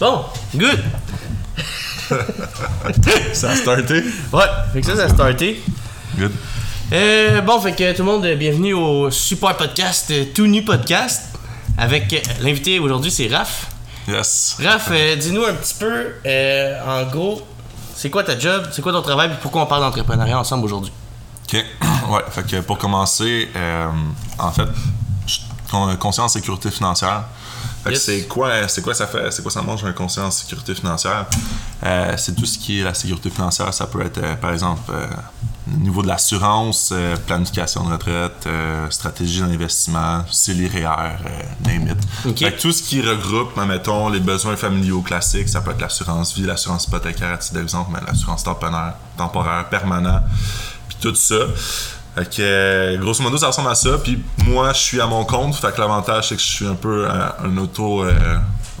Bon, good. Ça a starté? Ouais, fait que ça, ça a starté. Good. Euh, bon, fait que tout le monde, bienvenue au super podcast, euh, tout nu podcast. Avec euh, l'invité aujourd'hui, c'est Raph. Yes. Raph, euh, dis-nous un petit peu, euh, en gros, c'est quoi ta job, c'est quoi ton travail, puis pourquoi on parle d'entrepreneuriat ensemble aujourd'hui? OK. Ouais, fait que pour commencer, en fait, je suis con- conseiller en sécurité financière. Yes. c'est quoi, c'est quoi ça fait, c'est quoi ça mange un conseiller en sécurité financière? Euh, c'est tout ce qui est la sécurité financière. Ça peut être, euh, par exemple, euh, au niveau de l'assurance, planification de retraite, stratégie d'investissement, euh, name it. Fait que tout ce qui regroupe, mettons, les besoins familiaux classiques, ça peut être l'assurance vie, l'assurance hypothécaire à titre d'exemple, mais l'assurance temporaire, temporaire, permanent, puis tout ça. Fait que, grosso modo, ça ressemble à ça. Puis moi, je suis à mon compte. Fait que l'avantage, c'est que je suis un peu euh, un auto... euh,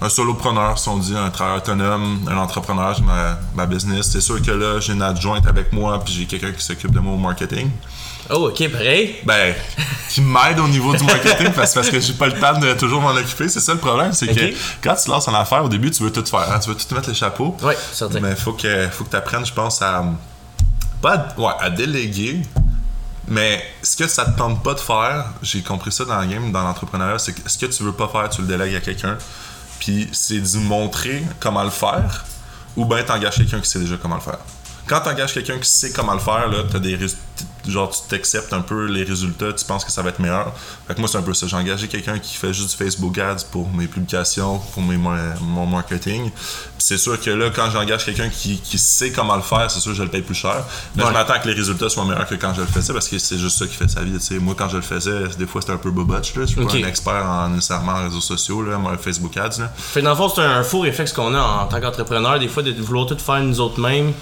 un solopreneur, si on dit, un travailleur autonome, un entrepreneur, j'ai ma, ma business. C'est sûr que là, j'ai une adjointe avec moi, puis j'ai quelqu'un qui s'occupe de moi au marketing. Oh, ok, pareil. Ben, qui m'aide au niveau du marketing parce, parce que j'ai pas le temps de toujours m'en occuper. C'est ça le problème, c'est que quand tu te lances en affaire, au début, tu veux tout faire. hein. Tu veux tout te mettre les chapeaux. Ouais, certain. Mais faut que, faut que tu apprennes, je pense, à. Pas à, ouais, à déléguer. Mais ce que ça te tente pas de faire, j'ai compris ça dans la game, dans l'entrepreneuriat, c'est que ce que tu veux pas faire, tu le délègues à quelqu'un. Puis c'est d'y montrer comment le faire, ou bien t'engages quelqu'un qui sait déjà comment le faire. Quand t'engages quelqu'un qui sait comment le faire, là, t'as des genre tu t'acceptes un peu les résultats, tu penses que ça va être meilleur. Fait que moi c'est un peu ça. J'ai engagé quelqu'un qui fait juste du Facebook Ads pour mes publications, pour mes, mon marketing. C'est sûr que là, quand j'engage quelqu'un qui, qui sait comment le faire, c'est sûr que je le paye plus cher. Mais Ouais. je m'attends que les résultats soient meilleurs que quand je le faisais parce que c'est juste ça qui fait sa vie. Moi quand je le faisais, des fois c'était un peu bobotch. Je suis pas un expert en nécessairement en réseaux sociaux, là, moi, Facebook Ads. Là. Fait que dans le fond, c'est un faux réflexe qu'on a en tant qu'entrepreneur, des fois, de vouloir tout faire nous autres mêmes.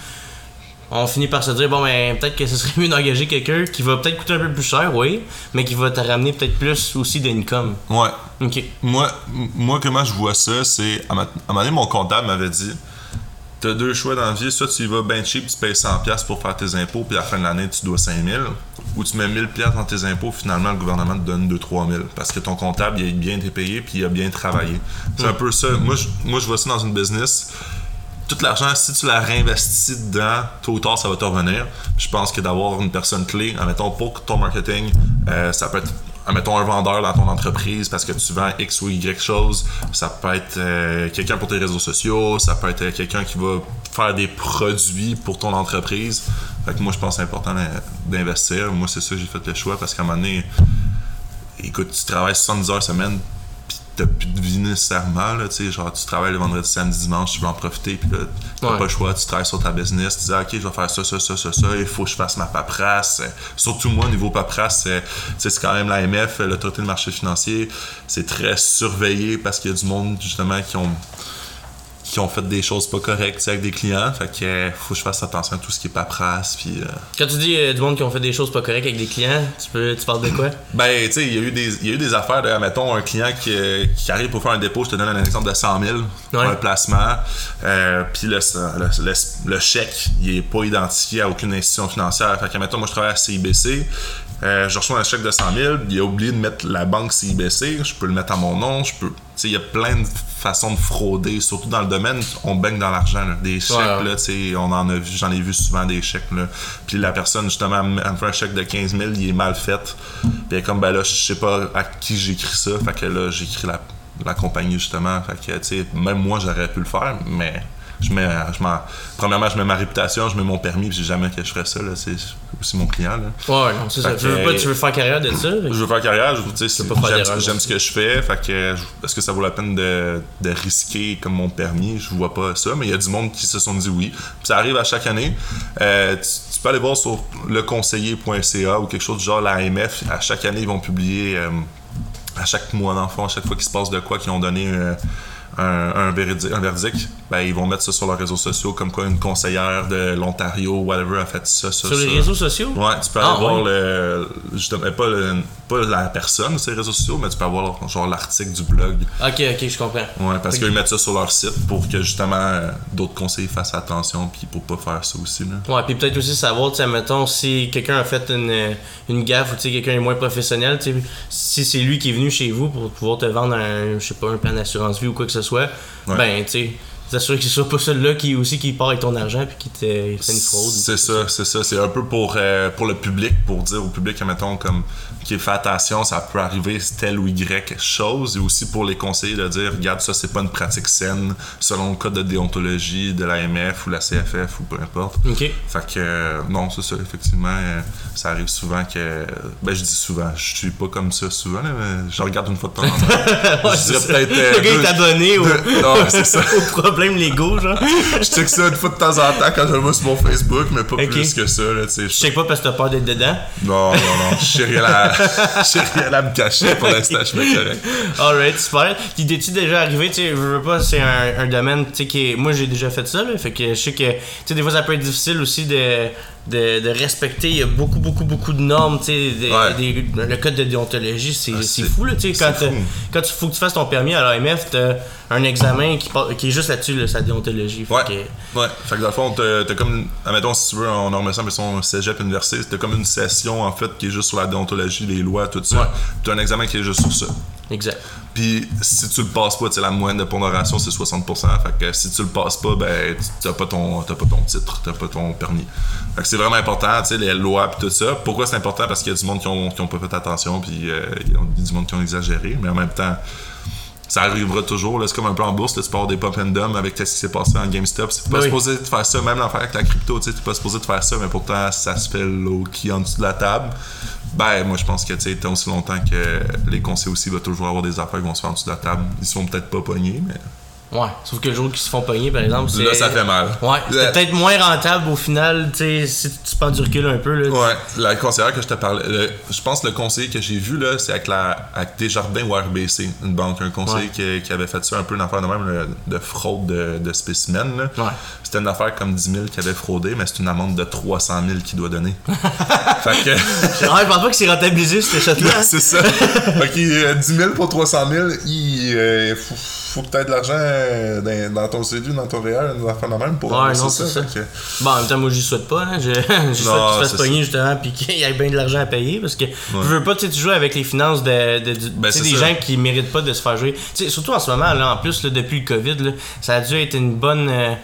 On finit par se dire, bon, ben, peut-être que ce serait mieux d'engager quelqu'un qui va peut-être coûter un peu plus cher, oui, mais qui va te ramener peut-être plus aussi d'income. Ouais, Ok. Moi, moi, comment je vois ça, c'est. À ma- à un moment donné, mon comptable m'avait dit T'as deux choix dans la vie, soit tu y vas bien cheap, tu payes 100$ pour faire tes impôts, puis à la fin de l'année, tu dois 5000 ou tu mets 1000$ dans tes impôts, finalement, le gouvernement te donne 2-3000 parce que ton comptable, il a bien été payé, puis il a bien travaillé. C'est un peu ça. Moi je, moi, je vois ça dans une business. Tout l'argent, si tu la réinvestis dedans, tôt ou tard, ça va te revenir. Je pense que d'avoir une personne clé, admettons, pour ton marketing, euh, ça peut être, admettons, un vendeur dans ton entreprise parce que tu vends X ou Y chose. Ça peut être euh, quelqu'un pour tes réseaux sociaux. Ça peut être quelqu'un qui va faire des produits pour ton entreprise. Fait que moi, je pense que c'est important d'in- d'investir. Moi, c'est ça j'ai fait le choix parce qu'à un moment donné, écoute, tu travailles 70 heures semaine, t'as plus de vie nécessairement, là, tu sais, genre, tu travailles le vendredi, samedi, dimanche, tu veux en profiter, puis là, t'as Ouais. pas le choix, tu travailles sur ta business, tu dis, ah, ok, je vais faire ça, ça, ça, ça, ça, il faut que je fasse ma paperasse. Surtout moi, au niveau paperasse, sais, c'est quand même l'AMF, l'autorité du marché financier, c'est très surveillé parce qu'il y a du monde, justement, qui ont qui ont fait des choses pas correctes avec des clients. Fait que euh, faut que je fasse attention à tout ce qui est paperasse. Puis, euh, Quand tu dis euh, du monde qui ont fait des choses pas correctes avec des clients, tu peux tu parles de quoi? Ben, tu sais, il y, a eu des- il y a eu des affaires de, mettons, un client qui, qui arrive pour faire un dépôt, je te donne un exemple de 100 000 pour Ouais. un placement, puis le, le, le- le chèque, il est pas identifié à aucune institution financière. Fait que, mettons, moi, je travaille à CIBC, je reçois un chèque de 100 000, il a oublié de mettre la banque CIBC, je peux le mettre à mon nom, je peux... Tu sais, il y a plein de façons de frauder, surtout dans le domaine, on baigne dans l'argent, des chèques, Ouais. là, tu sais, on en a vu, j'en ai vu souvent des chèques, là. Puis la personne, justement, elle me elle me fait un chèque de 15 000, il est mal fait. Puis elle est comme, ben là, je sais pas à qui j'écris ça. Fait que là, j'écris la, la compagnie, justement. Fait que, tu sais, même moi, j'aurais pu le faire, mais je mets, je m'en- premièrement, je mets ma réputation, je mets mon permis, puis jamais que je ferais ça, là. C'est aussi mon client, là. Ouais, non, c'est ça. Tu veux pas, tu veux faire carrière de ça? Je veux faire carrière, je, faire j'aime, ce que je fais, fait que je- est-ce que ça vaut la peine de, de risquer comme mon permis? Je vois pas ça, mais il y a du monde qui se sont dit oui. Puis ça arrive à chaque année. Euh, tu, tu peux aller voir sur leconseiller.ca ou quelque chose du genre, la AMF, à chaque année, ils vont publier, euh, à chaque mois d'enfant, à chaque fois qu'il se passe de quoi, qu'ils ont donné euh, un, un, véridi- un verdict, ben, ils vont mettre ça sur leurs réseaux sociaux, comme quoi une conseillère de l'Ontario, whatever, a fait ça, ça, Sur les réseaux sociaux? Ouais, tu peux aller Ah, voir ouais. le. Justement, pas le. pas la personne sur les réseaux sociaux, mais tu peux avoir genre l'article du blog. Ok, ok, je comprends. Ouais, parce qu'ils mettent ça sur leur site pour que justement d'autres conseillers fassent attention, puis pour pas faire ça aussi. Là. Ouais, puis peut-être aussi savoir, tu sais, mettons, si quelqu'un a fait une, une gaffe ou tu sais, quelqu'un est moins professionnel, si c'est lui qui est venu chez vous pour pouvoir te vendre un, je sais pas, un plan d'assurance vie ou quoi que ce soit, Ouais. ben, tu sais, t'assurer que ce soit pas celui-là qui aussi qui part avec ton argent puis qui te fait une fraude. C'est ça, c'est ça. C'est un peu pour, euh, pour le public, pour dire au public, mettons, comme, qui fait attention, ça peut arriver telle ou Y chose, et aussi pour les conseillers de dire, regarde, ça, c'est pas une pratique saine, selon le code de déontologie de l'AMF ou la CFF ou peu importe. Ok. Fait que, euh, non, c'est ça, effectivement, euh, ça arrive souvent que. Ben, je dis souvent, je suis pas comme ça souvent, là, mais je regarde une fois de temps en temps. Ouais, je dirais peut-être. Le gars est abonné au, non, c'est ça. problèmes légaux, genre. Je check ça une fois de temps en temps quand je le vois sur mon Facebook, mais pas Ok. plus que ça, là, tu sais. Je sais pas parce que t'as peur d'être dedans. Non, non, non, je sais rien à, rien à me cacher pour l'instant, je bien correct. Alright, super. Puis t'es-tu déjà arrivé, tu sais, je veux pas, c'est un, un domaine, tu sais, qui est. Moi, j'ai déjà fait ça, là. Fait que je sais que, tu sais, des fois, ça peut être difficile aussi de, de, de respecter. Il y a beaucoup, beaucoup, beaucoup de normes, tu des- Ouais. des- le code de déontologie, c'est Ah, fou, là, tu sais. Quand, fou. quand tu faut que tu fasses ton permis à l'AMF, t'as un examen qui, qui est juste là-dessus, là, sa déontologie. Fait Ouais. que- Ouais, fait que dans le fond, t'as comme, admettons, si tu veux, en ça, mais son cégep université, t'as comme une session, en fait, qui est juste sur la déontologie, les lois, tout ça. Ouais. T'as un examen qui est juste sur ça. exact. Puis si tu le passes pas, la moyenne de pondération, c'est 60%. Fait que si tu le passes pas, ben, tu- t'as pas ton, t'as pas ton titre, t'as pas ton permis. Fait que c'est vraiment important, tu sais, les lois pis tout ça. Pourquoi c'est important? Parce qu'il y a du monde qui ont, qui ont pas fait attention, puis euh, il y a du monde qui ont exagéré, mais en même temps, ça arrivera toujours. C'est comme un peu en bourse, peux avoir des pop and dumb avec ce qui s'est passé en GameStop. C'est pas Oui. supposé de faire ça, même l'affaire avec la crypto, tu sais, t'es pas supposé de faire ça, mais pourtant, ça se fait low-key en dessous de la table. Ben, moi, je pense que, tu sais, tant aussi longtemps que les conseils aussi vont toujours avoir des affaires qui vont se faire en dessous de la table. Ils sont peut-être pas pognés, mais Ouais. Sauf que le jour qu'ils se font pogner, par exemple, c'est. là, ça fait mal. Ouais, c'est peut-être moins rentable au final, tu sais, si tu prends du recul un peu, là. Ouais, la conseillère que je te parlais, le- je pense que le conseiller que j'ai vu, là, c'est avec, la, avec Desjardins ou RBC, une banque, un conseiller qui, qui avait fait ça, un peu une affaire de même, de fraude de, de spécimens. là. Ouais. C'était une affaire comme 10 000 qui avait fraudé, mais c'est une amende de 300 000 qu'il doit donner. fait que. Ouais, je pense pas que c'est rentabilisé, cette shot-là. c'est ça. ok, euh, 10 000 pour 300 000, il euh, faut aies de l'argent euh, dans, dans ton CV, dans ton réel, affaire de même pour Ouais, non, c'est ça. Fait que- Bon, en même temps, moi, j'y souhaite pas. Hein. Je, souhaite qu'il se fasse pogner, justement, puis qu'il y ait bien de l'argent à payer. Parce que je veux pas, tu joues avec les finances de, Ben, des ça. gens qui méritent pas de se faire jouer. Surtout en ce moment, là, en plus, là, depuis le COVID, là, ça a dû être une bonne, euh,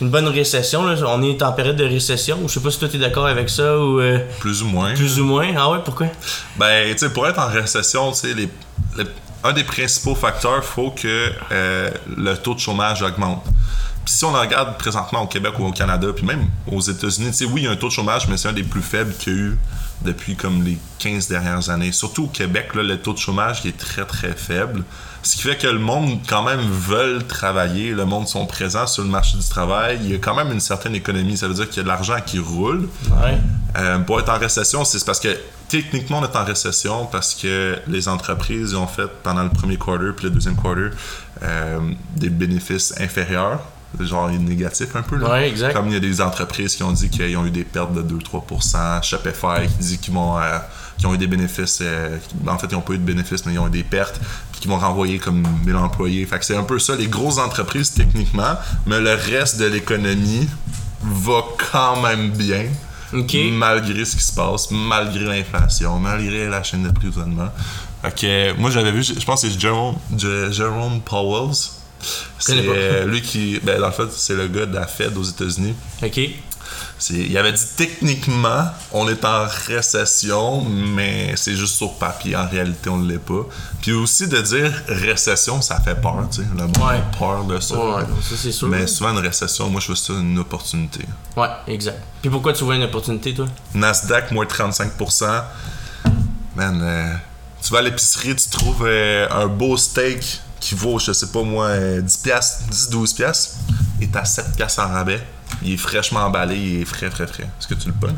une bonne récession. Là. On est en période de récession. Je sais pas si toi, t'es d'accord avec ça ou euh, Plus ou moins. plus ou moins. Ah ouais, pourquoi? Ben, tu sais, pour être en récession, tu sais, les, les- un des principaux facteurs, faut que euh, le taux de chômage augmente. Puis si on regarde présentement au Québec ou au Canada, puis même aux États-Unis, tu sais, oui, il y a un taux de chômage, mais c'est un des plus faibles qu'il y a eu depuis comme les 15 dernières années. Surtout au Québec, là, le taux de chômage qui est très très faible. Ce qui fait que le monde, quand même, veulent travailler. Le monde sont présents sur le marché du travail. Il y a quand même une certaine économie. Ça veut dire qu'il y a de l'argent qui roule. Ouais. Euh, pour être en récession, c'est parce que techniquement, on est en récession parce que les entreprises ont fait pendant le premier quarter puis le deuxième quarter euh, des bénéfices inférieurs, genre négatifs un peu. Là. Ouais, exact. Comme il y a des entreprises qui ont dit qu'ils ont eu des pertes de 2-3%, Shopify qui dit qu'ils vont. euh, qui ont eu des bénéfices, euh, en fait, ils n'ont pas eu de bénéfices, mais ils ont eu des pertes, puis qui vont renvoyer comme 1000 employés. Fait que c'est un peu ça, les grosses entreprises techniquement, mais le reste de l'économie va quand même bien Ok. malgré ce qui se passe, malgré l'inflation, malgré la chaîne d'emprisonnement. Fait que, moi, j'avais vu, je pense que c'est Jerome, Je- Jerome Powell. C'est euh, lui qui, ben, dans le fait, c'est le gars de la Fed aux États-Unis. Ok. Il avait dit techniquement, on est en récession, mais c'est juste sur papier. En réalité, on ne l'est pas. Puis aussi de dire récession, ça fait peur, tu sais. Le monde Ouais. a peur de ça. Ouais, ça c'est sûr. Mais souvent, une récession, moi, je vois ça une opportunité. Ouais, exact. Puis pourquoi tu vois une opportunité, toi? Nasdaq, moins 35%. Man, euh, tu vas à l'épicerie, tu trouves euh, un beau steak qui vaut, je sais pas moi, euh, 10 piastres, 10-12 piastres. Il est à 7 piastres en rabais. Il est fraîchement emballé, il est frais, frais, frais. Est-ce que tu le pognes?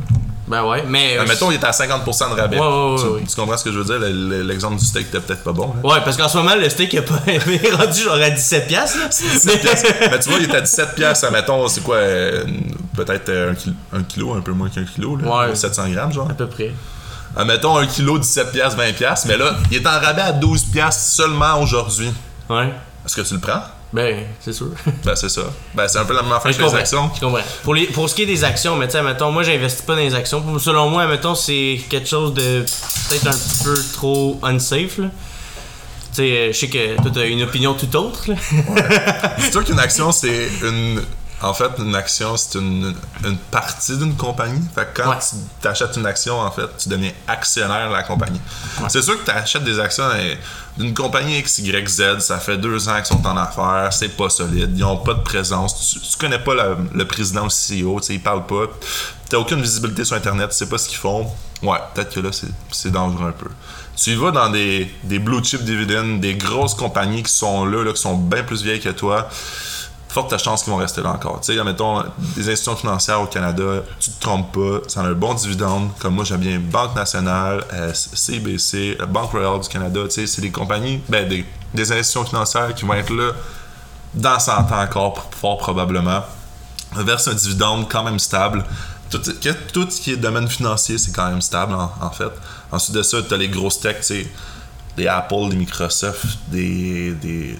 Ben ouais, mais. Euh, mettons, il est à 50% de rabais. Ouais, ouais, ouais, tu, ouais. tu comprends ce que je veux dire? Le- le- L'exemple du steak était peut-être pas bon. là. Ouais, parce qu'en ce moment, le steak est pas est rendu genre à 17 piastres, là. 17 piastres. Mais tu vois, il est à 17 piastres. Mettons, c'est quoi? euh, Peut-être euh, un, kilo, un kilo, un peu moins qu'un kilo. Là, Ouais. 700 grammes, genre. À peu près. mettons un kilo 17 pièces 20 pièces mais là il est en rabais à 12 pièces seulement aujourd'hui Ouais. est-ce que tu le prends? Ben, c'est sûr. ben c'est ça ben c'est un peu la même affaire que les actions Je comprends. Pour, les, pour ce qui est des actions, mais tu sais, mettons, moi, j'investis pas dans les actions. Selon moi, mettons, c'est quelque chose de peut-être un petit peu trop unsafe, là. Tu sais, euh, je sais que toi, t'as une opinion tout autre, là. c'est sûr qu'une action c'est une en fait, une action, c'est une, une partie d'une compagnie. Fait que quand Ouais. tu t'achètes une action, en fait, tu deviens actionnaire de la compagnie. C'est sûr que tu achètes des actions d'une compagnie XYZ, ça fait deux ans qu'ils sont en affaires, c'est pas solide, ils ont pas de présence, tu, tu connais pas le président ou le CEO, tu sais, ils parlent pas, t'as aucune visibilité sur Internet, tu sais pas ce qu'ils font. Ouais, peut-être que là, c'est- c'est dangereux un peu. Tu y vas dans des, des blue chip dividends, des grosses compagnies qui sont là, là, qui sont bien plus vieilles que toi forte chance qu'ils vont rester là encore. Tu sais, mettons, des institutions financières au Canada, tu te trompes pas, ça a un bon dividende. Comme moi, j'aime bien Banque Nationale, euh, CBC, euh, Banque Royale du Canada. Tu sais, c'est des compagnies, ben, des, des institutions financières qui vont être là dans 100 ans encore, fort probablement. Verse un dividende quand même stable. Tout, ce qui est domaine financier, c'est quand même stable, en, en fait. Ensuite de ça, tu as les grosses tech, tu sais, des Apple, des Microsoft, des, des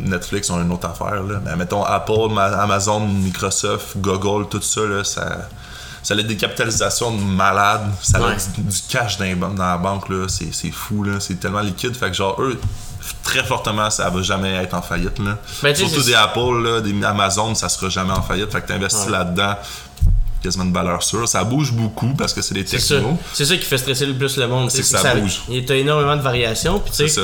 Netflix ont une autre affaire. Là. Mais mettons Apple, Ma- Amazon, Microsoft, Google, tout ça, là, ça, ça a des capitalisations de malades. Ça a Ouais. du, du cash dans, dans la banque. là. C'est, c'est fou. Là. C'est tellement liquide. Fait que genre, eux, très fortement, ça va jamais être en faillite. Là. Ben, Surtout des Apple, là, des Amazon, ça sera jamais en faillite. Fait que tu investis Ouais. là-dedans, quasiment de valeur sûre. Ça bouge beaucoup parce que c'est des C'est ça. technos. C'est ça qui fait stresser le plus le monde. C'est que ça bouge. Il y a énormément de variations. Puis, C'est ça.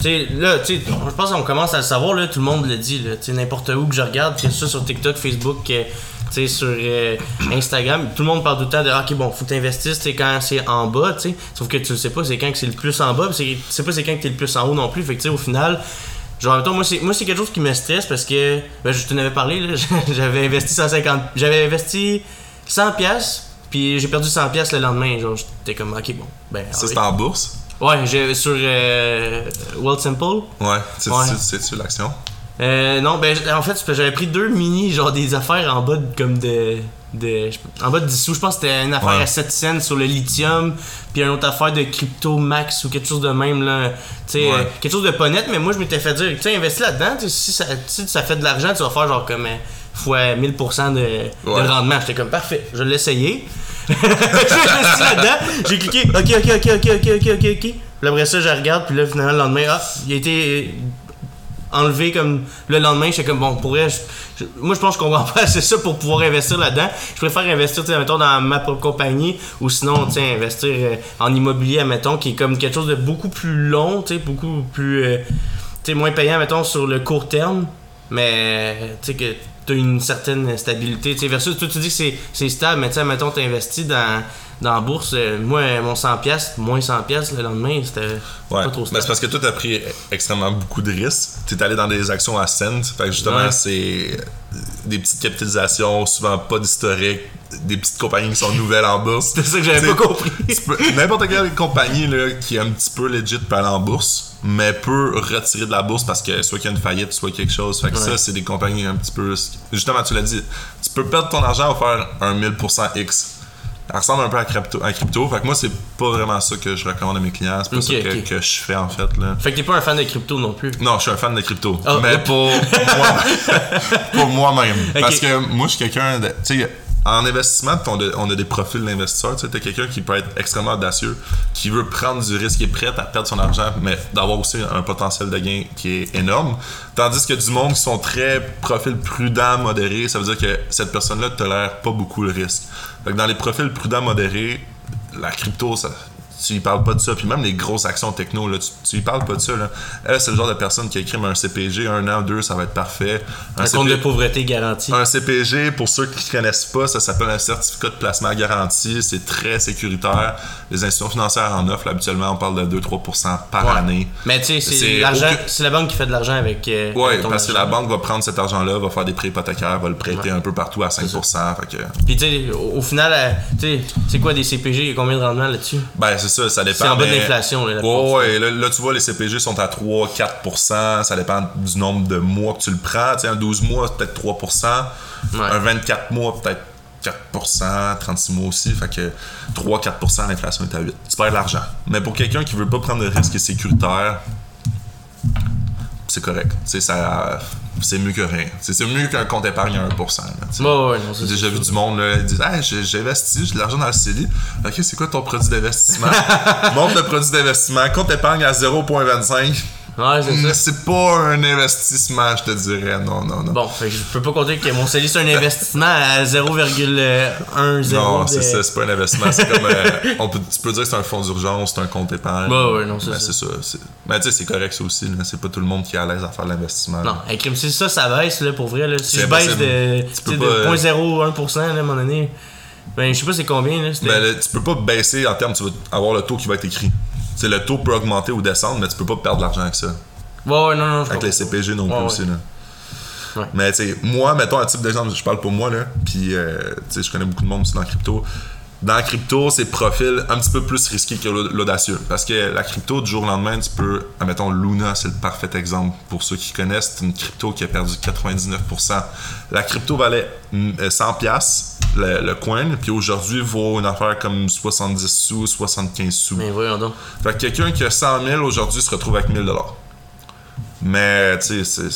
Tu sais, là, tu sais, je pense qu'on commence à le savoir, là, tout le monde le dit, là, tu sais, n'importe où que je regarde, que ce soit sur TikTok, Facebook, euh, tu sais, sur euh, Instagram, tout le monde parle tout le temps de, ah, ok, bon, faut que tu sais, quand c'est en bas, tu sais, sauf que tu ne sais pas c'est quand que c'est le plus en bas, c'est- tu sais pas c'est quand que t'es le plus en haut non plus, fait que, tu sais, au final, genre, mettons, moi, c'est, moi, c'est quelque chose qui me stresse parce que, ben, je t'en avais parlé, là, j'avais investi 150, j'avais investi 100 pièces puis j'ai perdu 100 pièces le lendemain, genre, j'étais comme, ok, bon, ben, Ça, ah c'est oui. en bourse? Ouais, j'ai, sur euh, World Simple, Ouais. C'est, Ouais. c'est, c'est-tu l'action? euh, non, ben en fait, j'avais pris deux mini, genre des affaires en bas de, comme de. de en bas de 10 sous. Je pense que c'était une affaire Ouais. à 7 cents sur le lithium, puis une autre affaire de crypto max ou quelque chose de même, là. Tu sais, Ouais. euh, quelque chose de pas net, mais moi je m'étais fait dire, tu sais, investis là-dedans, tu si ça, si ça fait de l'argent, tu vas faire genre comme euh, fois 1000% de, Ouais. de rendement. J'étais comme parfait, je vais l'essayer. Je suis là-dedans, j'ai cliqué, ok, ok, ok, ok, ok, ok, ok, ok. Puis après ça, je regarde, puis là, finalement, le lendemain, ah, il a été enlevé comme le lendemain j'étais comme bon pour je, moi je pense qu'on va pas assez ça pour pouvoir investir là-dedans je préfère investir mettons dans ma propre compagnie ou sinon tu investir euh, en immobilier mettons qui est comme quelque chose de beaucoup plus long tu sais beaucoup plus euh, tu moins payant mettons sur le court terme mais tu sais que tu as une certaine stabilité. Tu sais versus toi tu dis que c'est stable mais tu sais mettons tu investis dans dans la bourse euh, moi mon 100 pièces moins 100 pièces le lendemain c'était Ouais, pas trop mais stable c'est parce que toi, t'as pris extrêmement beaucoup de risques. T'es allé dans des actions à cent. Fait que justement, Ouais. c'est des petites capitalisations, souvent pas d'historique, des petites compagnies qui sont nouvelles en bourse. c'est ça que j'avais pas compris N'importe quelle compagnie là, qui est un petit peu legit peut aller en bourse, mais peut retirer de la bourse parce que soit qu'il y a une faillite, soit quelque chose. Fait que Ouais. ça, c'est des compagnies un petit peu. Justement, tu l'as dit, tu peux perdre ton argent ou faire un 1000% X. Ça ressemble un peu à crypto. À crypto. Fait que moi, c'est pas vraiment ça que je recommande à mes clients. C'est pas Ok, ça que, que je fais en fait. Là. Fait que t'es pas un fan de crypto non plus. Non, je suis un fan de crypto. Ah, mais pour moi pour moi-même. Parce que moi, je suis quelqu'un de. Tu sais, en investissement, on a, on a des profils d'investisseurs. Tu sais, quelqu'un qui peut être extrêmement audacieux, qui veut prendre du risque, qui est prêt à perdre son argent, mais d'avoir aussi un potentiel de gain qui est énorme. Tandis que du monde qui sont très profils prudents, modérés, ça veut dire que cette personne-là tolère pas beaucoup le risque. Fait que dans les profils prudents, modérés, la crypto, ça, tu y parles pas de ça. Puis même les grosses actions techno, là, tu, tu y parles pas de ça. Là. Elle, c'est le genre de personne qui écrit un CPG, un an, deux, ça va être parfait. Un compte de pauvreté garanti. Un CPG, pour ceux qui ne connaissent pas, ça s'appelle un certificat de placement garanti. C'est très sécuritaire. Les institutions financières en offrent. Habituellement, on parle de 2-3% par Ouais. année. Mais tu sais, c'est l'argent, aucun- c'est la banque qui fait de l'argent avec. euh, Oui, parce que la banque va prendre cet argent-là, va faire des prêts hypothécaires, va le prêter un peu partout à 5%. Fait que, Puis tu sais, au, au final, euh, tu sais, c'est quoi des CPG a combien de rendement là-dessus? Ben, c'est ça, ça dépend. C'est en bas de l'inflation, là, Ouais, là, là, tu vois, les CPG sont à 3-4%. Ça dépend du nombre de mois que tu le prends. Tu sais, un 12 mois, c'est peut-être 3%. Ouais. Un 24 mois, peut-être 4%, 36 mois aussi, fait que 3-4%, l'inflation est à 8. Tu perds de l'argent. Mais pour quelqu'un qui veut pas prendre de risque et sécuritaire, c'est correct. Ça c'est mieux que rien. C'est mieux qu'un compte épargne à 1%. Là, j'ai déjà vu du monde là, ils disent hey, j'ai investi, j'ai de l'argent dans le CELI. Ok, c'est quoi ton produit d'investissement? Montre le produit d'investissement, compte épargne à 0,25. Ouais, c'est ça. C'est pas un investissement, je te dirais. Non, non, non. Bon, fait que je peux pas compter que mon CELI c'est un investissement à 0,10. Non, c'est ça, c'est pas un investissement. C'est comme. Euh, on peut, tu peux dire que c'est un fonds d'urgence, c'est un compte épargne. Bah ouais, non, c'est ben, ça. C'est ça. Mais tu sais, c'est correct ça aussi. C'est pas tout le monde qui est à l'aise à faire l'investissement. Non, avec si ça, ça baisse là, pour vrai. Là. Si je baisse de, de 0,01% à un moment donné, ben je sais pas c'est combien. Là, ben, tu peux pas baisser en termes, tu vas avoir le taux qui va être écrit. Le taux peut augmenter ou descendre, mais tu peux pas perdre de l'argent avec ça. Ouais, ouais, non, non. Avec les CPG non plus aussi, là. Ouais. Mais tu sais, moi, mettons un type d'exemple, je parle pour moi, là, puis euh, tu sais, je connais beaucoup de monde aussi dans la crypto. Dans la crypto, c'est profil un petit peu plus risqué que l'audacieux. Parce que la crypto, du jour au lendemain, tu peux. Mettons, Luna, c'est le parfait exemple. Pour ceux qui connaissent, c'est une crypto qui a perdu 99%. La crypto valait 100$, le, le coin, puis aujourd'hui, vaut une affaire comme 70 sous, 75 sous. Mais voyons donc. Fait que quelqu'un qui a 100 000 aujourd'hui se retrouve avec 1000$. Mais, tu sais,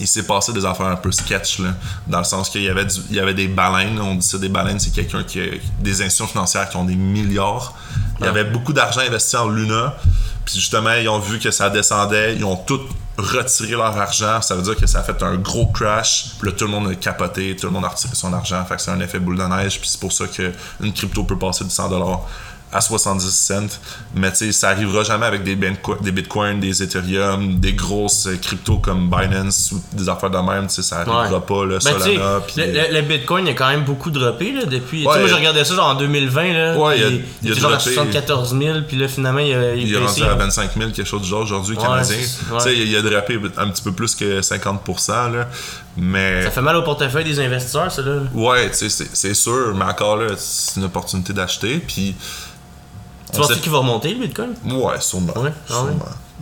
il s'est passé des affaires un peu sketch, là, dans le sens qu'il y avait, il y avait des baleines. On dit ça, des baleines, c'est quelqu'un qui a des institutions financières qui ont des milliards. Il y avait beaucoup d'argent investi en Luna. Puis justement, ils ont vu que ça descendait. Ils ont tout retiré leur argent. Ça veut dire que ça a fait un gros crash. Puis là, tout le monde a capoté. Tout le monde a retiré son argent. Fait que c'est un effet boule de neige. Puis c'est pour ça qu'une crypto peut passer de 100$ à 70 cents. Mais tu sais, ça arrivera jamais avec des, des bitcoins, des ethereum, des grosses cryptos comme Binance ou des affaires de même. Tu sais, ça arrivera pas, là, ben, Solana. Pis... Le, le, bitcoin, a quand même beaucoup droppé, là, depuis. Ouais, moi, j'ai regardé ça genre en 2020, là. Ouais, il, il, il a, genre à 74 000, puis là, finalement, il a. Il, est rendu à 25 000, quelque chose du genre aujourd'hui, canadien. Tu sais, il a droppé un petit peu plus que 50%, là. Mais... Ça fait mal au portefeuille des investisseurs, ça, là. Ouais, tu sais, c'est sûr, mais encore là, c'est une opportunité d'acheter. Puis tu penses qu'il va remonter le Bitcoin? Ouais, sûrement. Ouais? Ah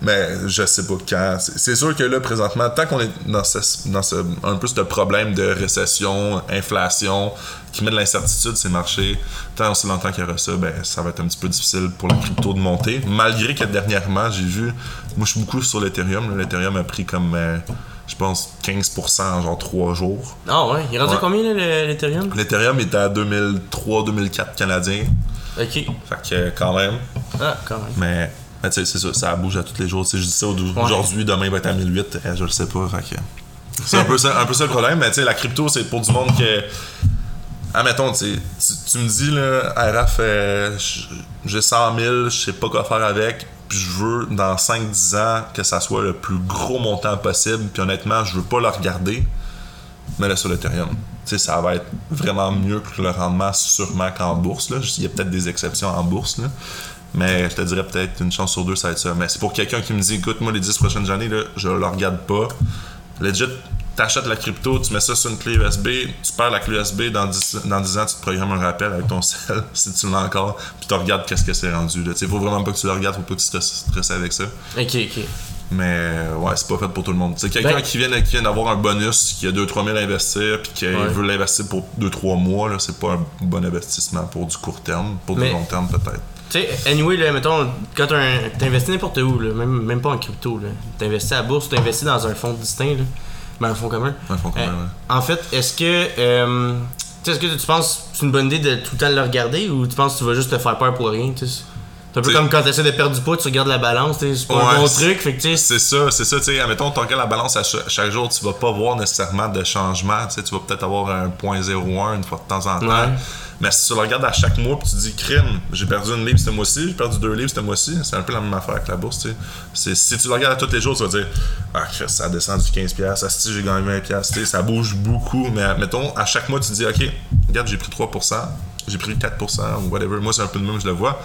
Mais je sais pas quand. C'est sûr que là, présentement, tant qu'on est dans, ce, dans ce, un peu ce problème de récession, inflation, qui met de l'incertitude ces marchés, tant aussi longtemps qu'il y aura ça, ben, ça va être un petit peu difficile pour la crypto de monter. Malgré que dernièrement, j'ai vu, moi je suis beaucoup sur l'Ethereum. L'Ethereum a pris comme, euh, je pense, 15% en genre 3 jours. Ah ouais, il est rendu combien l'Ethereum? L'Ethereum était à 2003-2004 canadien. OK. Fait que quand même. Ah, quand même. Mais, tu sais, c'est ça, ça bouge à tous les jours. Si je dis ça aujourd'hui, demain il va être à 1008, eh, je le sais pas. Fait que. C'est un peu, ça, un peu ça le problème, mais tu sais, la crypto, c'est pour du monde que. Ah, mettons, tu, tu me dis, là, RF, euh, j'ai 100 000, je sais pas quoi faire avec, puis je veux, dans 5-10 ans, que ça soit le plus gros montant possible, puis honnêtement, je veux pas le regarder, mais là, sur l'Ethereum ça va être vraiment mieux que le rendement sûrement qu'en bourse. Là. Il y a peut-être des exceptions en bourse. Là. Mais je te dirais peut-être une chance sur deux, ça va être ça. Mais c'est pour quelqu'un qui me dit écoute, moi, les 10 prochaines années, là, je le regarde pas. Legit, t'achètes la crypto, tu mets ça sur une clé USB, tu perds la clé USB, dans 10, dans 10 ans, tu te programmes un rappel avec ton sel, si tu l'as encore, puis tu regardes qu'est-ce que c'est rendu. Il faut vraiment pas que tu le regardes, faut pas que tu te stresses avec ça. Ok, ok. Mais ouais, c'est pas fait pour tout le monde. C'est quelqu'un ben- qui vient, qui vient d'avoir un bonus, qui a 2-3 000 à investir, puis qui veut l'investir pour 2-3 mois, là, c'est pas un bon investissement pour du court terme. Pour du long terme, peut-être. Tu sais, anyway, là, mettons, quand tu investis n'importe où, là, même, même pas en crypto, tu investis à la bourse, tu investis dans un fonds distinct, là, ben, un fonds commun. Un fonds commun, euh, En fait, est-ce que. Euh, est-ce que tu penses que c'est une bonne idée de tout le temps le regarder ou tu penses que tu vas juste te faire peur pour rien? C'est un peu comme quand tu essaies de perdre du poids, tu regardes la balance, c'est pas un bon truc. c'est ça, c'est ça, tu sais. Admettons, tu regardes la balance à chaque, jour, tu vas pas voir nécessairement de changement. Tu vas peut-être avoir un 0.01 une fois de temps en temps. Mais si tu le regardes à chaque mois, puis tu dis, crime, j'ai perdu une livre ce mois-ci, j'ai perdu deux livres ce mois-ci, c'est un peu la même affaire avec la bourse, tu sais. Si tu le regardes à tous les jours, tu vas dire, ah, ça a descendu 15$, ça, si j'ai gagné 20$, ça bouge beaucoup. Mais mettons, à chaque mois, tu dis, ok, regarde, j'ai pris 3%, j'ai pris 4%, ou whatever. Moi, c'est un peu le même, je le vois.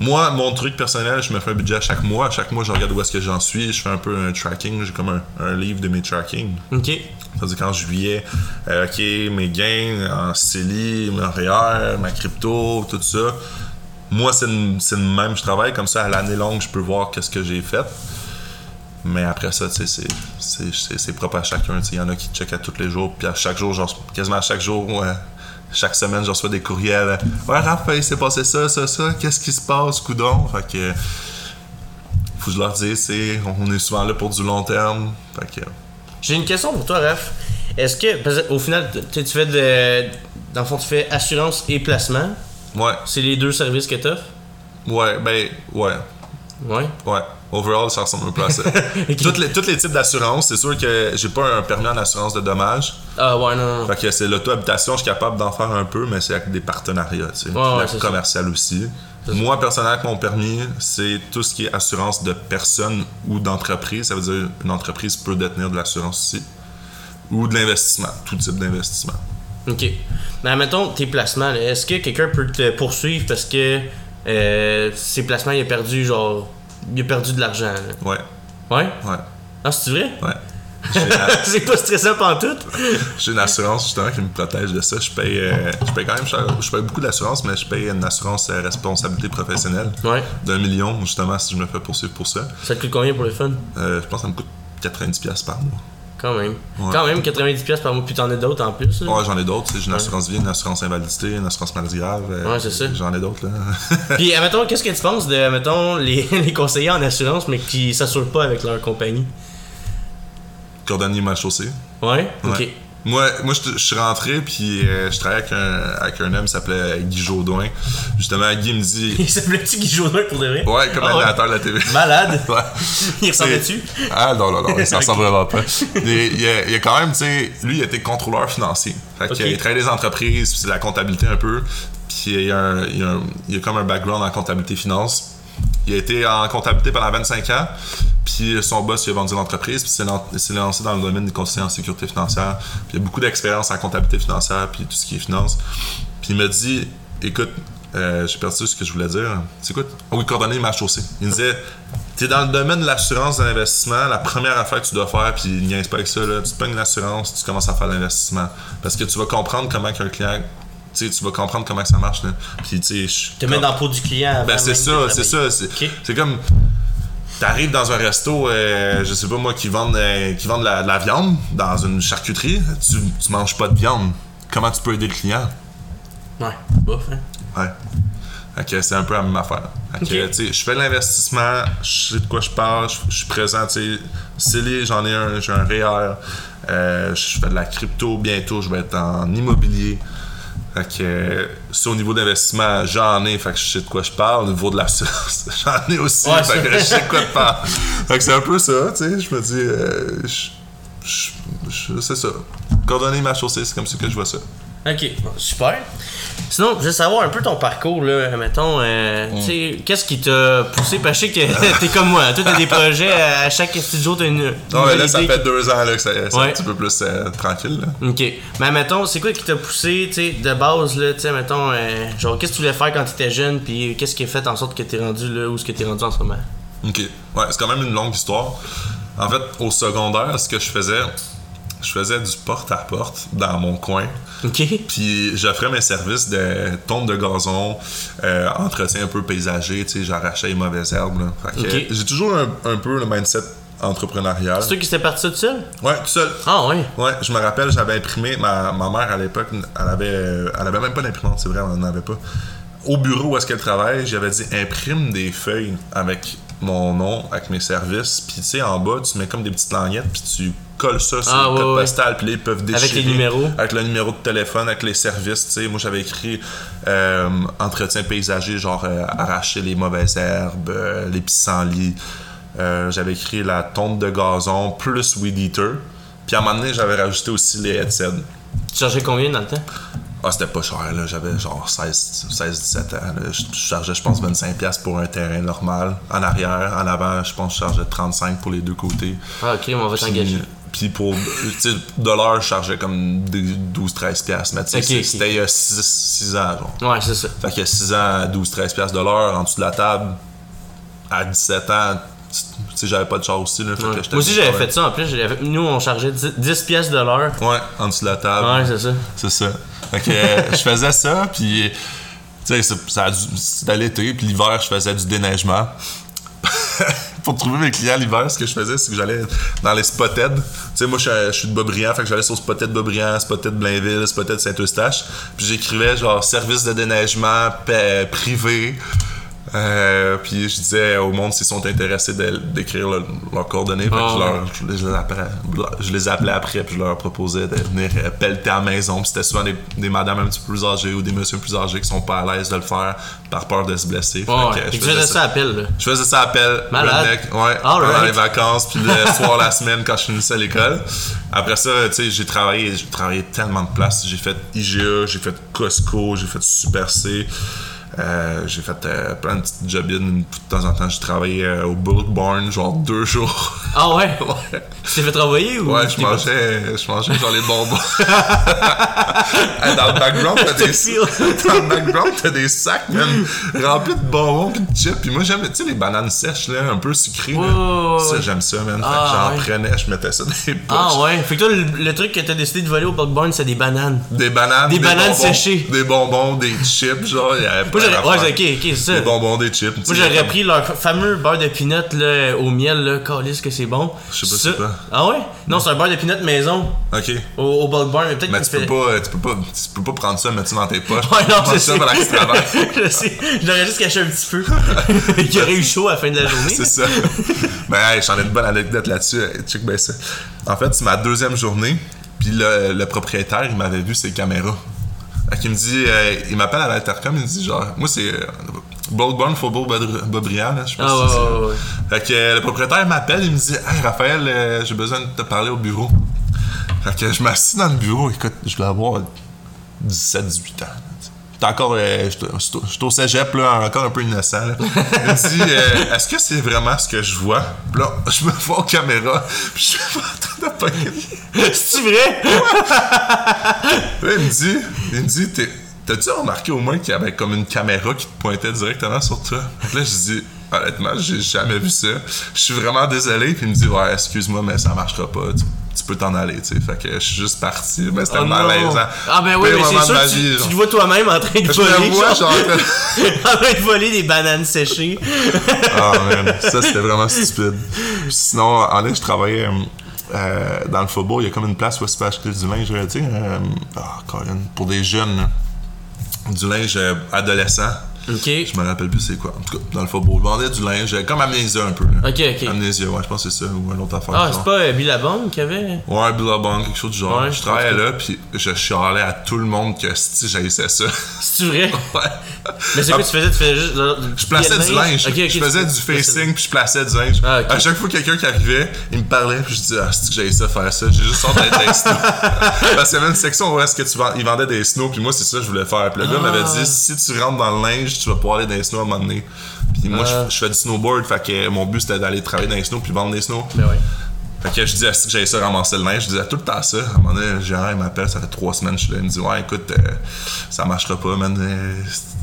Moi, mon truc personnel, je me fais un budget à chaque mois. À chaque mois, je regarde où est-ce que j'en suis. Je fais un peu un tracking. J'ai comme un, livre de mes tracking. OK. C'est-à-dire qu'en juillet, euh, OK, mes gains en CELI, mon REER, ma crypto, tout ça. Moi, c'est le même. Je travaille comme ça à l'année longue. Je peux voir qu'est-ce que j'ai fait. Mais après ça, c'est propre à chacun. Il y en a qui checkent à tous les jours. Puis à chaque jour, genre, quasiment à chaque jour, ouais, chaque semaine, je reçois des courriels. Ouais, Raphaël, il s'est passé ça, ça, ça. Qu'est-ce qui se passe, coudon? Fait que. Faut que je leur dise, c'est. On est souvent là pour du long terme. Fait que. J'ai une question pour toi, Raph. Est-ce que, parce au final, tu tu fais de. Dans le fond, tu fais assurance et placement. Ouais, C'est les deux services que t'offres? ouais, ben, ouais. Ouais. Ouais. Overall, ça ressemble un peu à ça. Toutes les, tous les types d'assurance, c'est sûr que j'ai pas un permis en assurance de dommages. Ah, ouais, non, non. Fait que c'est l'auto-habitation, je suis capable d'en faire un peu, mais c'est avec des partenariats, tu sais. Puis ouais, la c'est ça. commerciale aussi. Moi, personnellement, avec mon permis, c'est tout ce qui est assurance de personnes ou d'entreprise. Ça veut dire une entreprise peut détenir de l'assurance aussi. Ou de l'investissement, tout type d'investissement. Ok. Mais admettons, tes placements, est-ce que quelqu'un peut te poursuivre parce que euh, ses placements, il a perdu, genre. Il a perdu de l'argent, là? Ouais, Ouais? ouais, Ah, c'est vrai? ouais. J'ai la- c'est pas stressant pantoute? J'ai une assurance justement qui me protège de ça. Je paye, euh, je paye quand même cher. Je paye beaucoup d'assurance, mais je paye une assurance euh, responsabilité professionnelle Ouais. d'un million justement si je me fais poursuivre pour ça. Ça te coûte combien pour le fun? Euh, je pense que ça me coûte 90$ par mois. Quand même. Ouais. Quand même, 90$ par mois, puis t'en as d'autres en plus. là. Ouais, j'en ai d'autres. J'ai une assurance vie, une assurance invalidité, une assurance maladie grave. euh, Ouais, c'est ça. J'en ai d'autres là. Puis, admettons, qu'est-ce que tu penses de, mettons, les, les conseillers en assurance, mais qui s'assurent pas avec leur compagnie? Cordonnier mal chaussé. Ouais? Ok. Ouais. Moi, moi je je suis rentré, puis euh, je travaillais avec un, avec un homme qui s'appelait Guy Jodoin. Justement, Guy me dit Il s'appelait-tu Guy Jodoin pour de vrai? Ouais, comme animateur de la TV. Malade! Ouais. Il ressemblait-tu? Ah non, non, non, il s'en ressemble vraiment pas. Il, il a, il a quand même, tu sais, lui, il était contrôleur financier. Fait Ok. qu'il il travaille des entreprises, puis c'est la comptabilité un peu. Puis il a, un- il, a un- il a comme un background en comptabilité finance. Il a été en comptabilité pendant 25 ans. Puis son boss, il a vendu l'entreprise. Puis il s'est lancé dans le domaine des conseillers en sécurité financière. Puis il a beaucoup d'expérience en comptabilité financière, puis tout ce qui est finance. Puis il m'a dit, écoute, euh, j'ai perdu ce que je voulais dire. C'est quoi? Oui, coordonner m'a chaussé. Il me disait, t'es dans le domaine de l'assurance de l'investissement, la première affaire que tu dois faire, puis il niaise pas avec ça, là, tu te pognes l'assurance, tu commences à faire l'investissement. Parce que tu vas comprendre comment qu'un client, tu vas comprendre comment ça marche, là. Puis, tu sais, Te mettre dans le pot du client avant ben c'est ça, c'est ça. C'est Ok. c'est comme. T'arrives dans un resto, euh, je sais pas moi, qui vendent, euh, qui vendent la, de la viande dans une charcuterie, tu, tu manges pas de viande. Comment tu peux aider le client? Ouais, bof, hein. Ouais. Que c'est un peu la même affaire. Fait que, Ok. tu sais, je fais de l'investissement, je sais de quoi je parle, je, suis présent, tu sais. Scellé, j'en ai un, j'ai un REER. Euh, je fais de la crypto bientôt, je vais être en immobilier. Fait que, ça, au niveau d'investissement, j'en ai, fait que je sais de quoi je parle. Au niveau de l'assurance, j'en ai aussi, Ouais, fait que je sais de quoi je parle. fait que c'est un peu ça, tu sais. Je me dis, euh, je- je- je- c'est ça. Coordonner ma chaussée, c'est comme ça que je vois ça. Ok, super. Sinon, je veux savoir un peu ton parcours, là. Mettons, euh, Mm. tu sais, qu'est-ce qui t'a poussé? Parce que je sais que t'es comme moi, toi, t'as des projets, à chaque petit jour, t'as une. Non, mais nouvelle là, ça fait deux ans là, que c'est Ouais. un petit peu plus euh, tranquille. Là. Ok. Mais mettons, c'est quoi qui t'a poussé, tu sais, de base, là, tu sais, mettons, euh, genre, qu'est-ce que tu voulais faire quand t'étais jeune, puis qu'est-ce qui a fait en sorte que t'es rendu là où ce que t'es rendu en ce moment? OK. Ouais, c'est quand même une longue histoire. En fait, au secondaire, ce que je faisais, je faisais du porte-à-porte dans mon coin. Ok. Puis j'offrais mes services de tonte de gazon, euh, entretien un peu paysager, tu sais, j'arrachais les mauvaises herbes. là. Fait. J'ai toujours un, un peu le mindset entrepreneurial. C'est toi qui t'es parti tout seul? Ouais, tout seul. Ah, ouais. Ouais, je me rappelle, j'avais imprimé, ma, ma mère à l'époque, elle avait, elle avait même pas d'imprimante, c'est vrai, elle n'en avait pas. Au bureau où est-ce qu'elle travaille, j'avais dit imprime des feuilles avec mon nom, avec mes services, puis tu sais, en bas, tu mets comme des petites lagnettes, puis tu colles ça sur Ah, le ouais, code ouais. postal, puis là, ils peuvent déchirer. Avec les numéros. Avec le numéro de téléphone, avec les services, tu sais. Moi, j'avais écrit euh, entretien paysager, genre euh, arracher les mauvaises herbes, euh, les pissenlits. J'avais écrit la tonte de gazon plus weed eater. Puis à un moment donné, j'avais rajouté aussi les headsets. Tu chargeais combien dans le temps? Ah, c'était pas cher, là. J'avais genre 16, 16 17 ans. là. Je, chargeais, je pense, 25$ pour un terrain normal. En arrière, en avant, je pense que je chargeais 35$ pour les deux côtés. Ah, ok, on va t'engager. Puis, puis pour, tu sais, de l'heure, je chargeais comme 12-13$. Mais tu sais, Ok, c'est- ok. c'était il y a 6, ans, genre. Ouais, c'est ça. Fait qu'il y a 6 ans, 12-13$ de l'heure, en dessous de la table, à 17 ans, sais, j'avais pas de char aussi, là. Fait Ouais. que Moi aussi, j'avais fait ça. En plus, nous, on chargeait 10, 10 pièces de l'heure. Ouais, en dessous de la table. Ouais, c'est ça. C'est ça. Fait que euh, je faisais ça, puis tu sais, c'était l'été, puis l'hiver, je faisais du déneigement. pour trouver mes clients l'hiver, ce que je faisais, c'est que j'allais dans les Spotted. Tu sais, moi, je, je suis de Bobriand, fait que j'allais sur Spotted Bobriand, Spotted Blainville, Spotted Saint-Eustache. Puis j'écrivais genre service de déneigement privé. Euh, puis je disais au monde s'ils sont intéressés d'écrire le- leurs coordonnées. Ah je, ouais. leur- je les- je les appelais, je les appelais après, puis je leur proposais de venir euh, pelleter à la maison. C'était souvent des, des madames un petit peu plus âgées ou des messieurs plus âgés qui sont pas à l'aise de le faire par peur de se blesser. Fait Ouais, que ouais. je Tu faisais ça à là. je faisais ça à appel, Malade. redneck, ouais, pendant right. les vacances, puis le soir la semaine quand je finissais l'école. Après ça, tu sais, j'ai travaillé, j'ai travaillé tellement de places. J'ai fait IGA, j'ai fait Costco, j'ai fait Super C. euh, j'ai fait euh, plein de petites job de temps en temps. J'ai travaillé euh, au Bullet Barn, genre deux jours. Ah ouais? ouais, Tu t'es fait travailler ou? ouais je mangeais, je mangeais genre les bonbons. Dans le background, t'as des, feel. dans le background, t'as des sacs, man, remplis de bonbons pis de chips. Puis moi, j'aime, tu sais, les bananes sèches, là, un peu sucrées. Ouais, ouais. Ça, j'aime ça, man. Ah, j'en prenais, je mettais ça dans les poches. Ah ouais? Fait que toi, le, le truc que t'as décidé de voler au Blockburn, c'est des bananes. Des bananes, Des bananes bonbons, séchées. Des bonbons, des chips, genre, il y avait Moi, j'aurais. Ouais, ok, ok, c'est ça. Des bonbons, des chips. Moi, j'aurais pris leur fameux beurre de peanut là, au miel, là. Calisse que c'est bon. Je sais pas. Ah ouais? Non, c'est un beurre de peanut maison Ok. au, au Bulk Barn. Mais peut-être Mais tu peux, pas, tu, peux pas, tu peux pas prendre ça, mettre ça dans tes poches. Ouais, non, c'est ça ça. pendant que tu travailles. je sais. Je l'aurais juste caché un petit peu. Il aurait eu chaud à la fin de la journée. C'est ça. ben, hey, j'en ai une bonne anecdote là-dessus. Check ça. En fait, c'est ma deuxième journée. Puis le, le propriétaire, il m'avait vu ses caméras. Fait qu'il me dit, euh, il m'appelle à l'intercom, il me dit genre, moi c'est euh, Bloodborne Faubourg Bobriand, là, je sais pas Ah si ouais, c'est- ouais, ouais. Fait que euh, le propriétaire m'appelle, il me dit, hey Raphaël, euh, j'ai besoin de te parler au bureau. Fait que je m'assis dans le bureau, écoute, je dois avoir 17, 18 ans. J'étais encore, euh, j'étais j'étais au cégep, là, encore un peu innocent. là. Il me dit, euh, est-ce que c'est vraiment ce que je vois? Puis là, je me vois aux caméras, puis je suis en train de. C'est-tu vrai? Là, il me dit, il me dit, T'es- t'as-tu remarqué au moins qu'il y avait comme une caméra qui te pointait directement sur toi? Là, je dis, honnêtement, j'ai jamais vu ça. Je suis vraiment désolé. Puis il me dit, ouais, excuse-moi, mais ça marchera pas. Tu, tu peux t'en aller, tu sais. Fait que je suis juste parti. Mais c'était Oh malaisant. Ah ben oui, mais c'est sûr que tu, tu te vois toi-même en train de Je voler. vois, genre, en train de voler des bananes séchées. Ah, man, ça c'était vraiment stupide. Sinon, en ligne, je travaillais euh, dans le faubourg. Il y a comme une place où tu peux acheter du linge, tu sais. euh, ah, Colin, pour des jeunes, là. Du linge euh, adolescent. Ok. Je me rappelle plus c'est quoi. En tout cas, dans le faubourg, je vendais du linge, euh, comme Amnésia un peu. Là. Ok, ok. Amnésia, ouais, je pense que c'est ça, ou une autre affaire. Ah, c'est pas euh, Billabong qui avait? Ouais, Billabong, quelque chose du genre. Ouais, je travaillais là, puis je chialais à tout le monde que si j'haïssais ça. C'est-tu vrai? ouais. Mais c'est quoi tu faisais? Tu faisais juste. Je plaçais du linge? Je faisais tu- du facing, puis je plaçais du linge. Ah. À chaque fois quelqu'un qui arrivait, il me parlait, puis je disais, ah, c'est que j'avais ça faire ça. J'ai juste sorti des snow. Parce qu'il y avait une section où est-ce que tu ils vendaient des snows, puis moi, c'est ça que je voulais faire. Puis le gars Ah. m'avait dit, si tu rentres dans le linge, tu vas pouvoir aller dans les snows à un moment donné. Puis moi, Ah. je, je fais du snowboard, fait que mon but c'était d'aller travailler dans les snows, puis vendre des snows. Ben ouais. Fait que je disais, si ça ramasser le linge, je disais tout le temps ça. À un moment donné, le gérant, il m'appelle, ça fait trois semaines, je suis là, il me dit, ouais, écoute, euh, ça marchera pas, man. euh,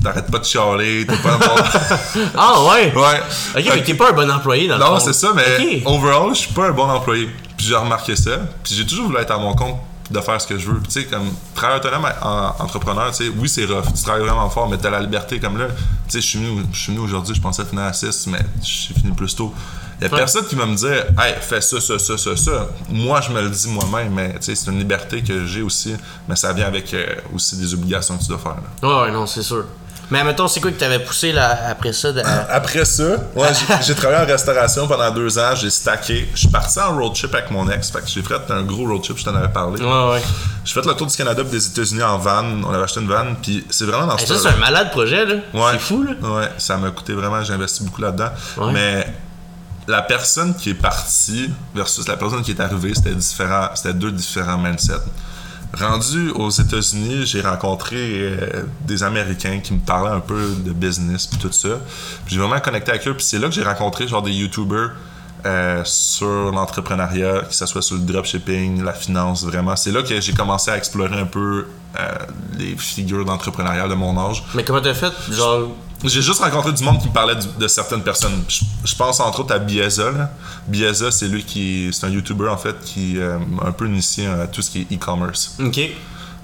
T'arrêtes pas de chialer, t'es pas un bon. Ah ouais! ouais. Ok, mais t'es pas un bon employé dans le Non, c'est ça, mais overall, je suis pas un bon employé. Puis j'ai remarqué ça. Puis j'ai toujours voulu être à mon compte de faire ce que je veux. Puis tu sais, comme travailleur autonome en entrepreneur, tu sais, oui, c'est rough. Tu travailles vraiment fort, mais t'as la liberté comme là. Tu sais, je suis venu, je suis venu aujourd'hui, je pensais finir à 6, mais j'ai fini plus tôt. Il y a Ouais. personne qui va me dire, hey, fais ça, ça, ça, ça, ça. Moi, je me le dis moi-même, mais tu sais, c'est une liberté que j'ai aussi, mais ça vient avec euh, aussi des obligations que tu dois faire. là. Ouais, ouais, non, c'est sûr. Mais mettons, c'est quoi que t'avais poussé là, après ça? de- Après ça, ouais, j'ai- travaillé en restauration pendant deux ans, j'ai stacké. Je suis parti en road trip avec mon ex, fait que j'ai fait un gros road trip, je t'en avais parlé. Ouais, ouais. J'ai fait le tour du Canada et des États-Unis en van, on avait acheté une van, puis c'est vraiment dans ce ça, c'est un malade projet, là. Ouais. C'est fou, là. Ouais, ça m'a coûté vraiment, j'ai investi beaucoup là-dedans. Ouais. Mais la personne qui est partie versus la personne qui est arrivée, c'était différent, c'était deux différents mindsets. Rendu aux États-Unis, j'ai rencontré euh, des Américains qui me parlaient un peu de business puis tout ça. J'ai vraiment connecté avec eux, puis c'est là que j'ai rencontré genre des YouTubers euh, sur l'entrepreneuriat, que ce soit sur le dropshipping, la finance, vraiment. C'est là que j'ai commencé à explorer un peu euh, les figures d'entrepreneuriat de mon âge. Mais comment t'as fait? Genre. J'ai juste rencontré du monde qui me parlait du- de certaines personnes. Je, je pense entre autres à Bieza. Là. Bieza, c'est lui qui. C'est un YouTuber en fait qui euh, m'a un peu initié à tout ce qui est e-commerce. Ok.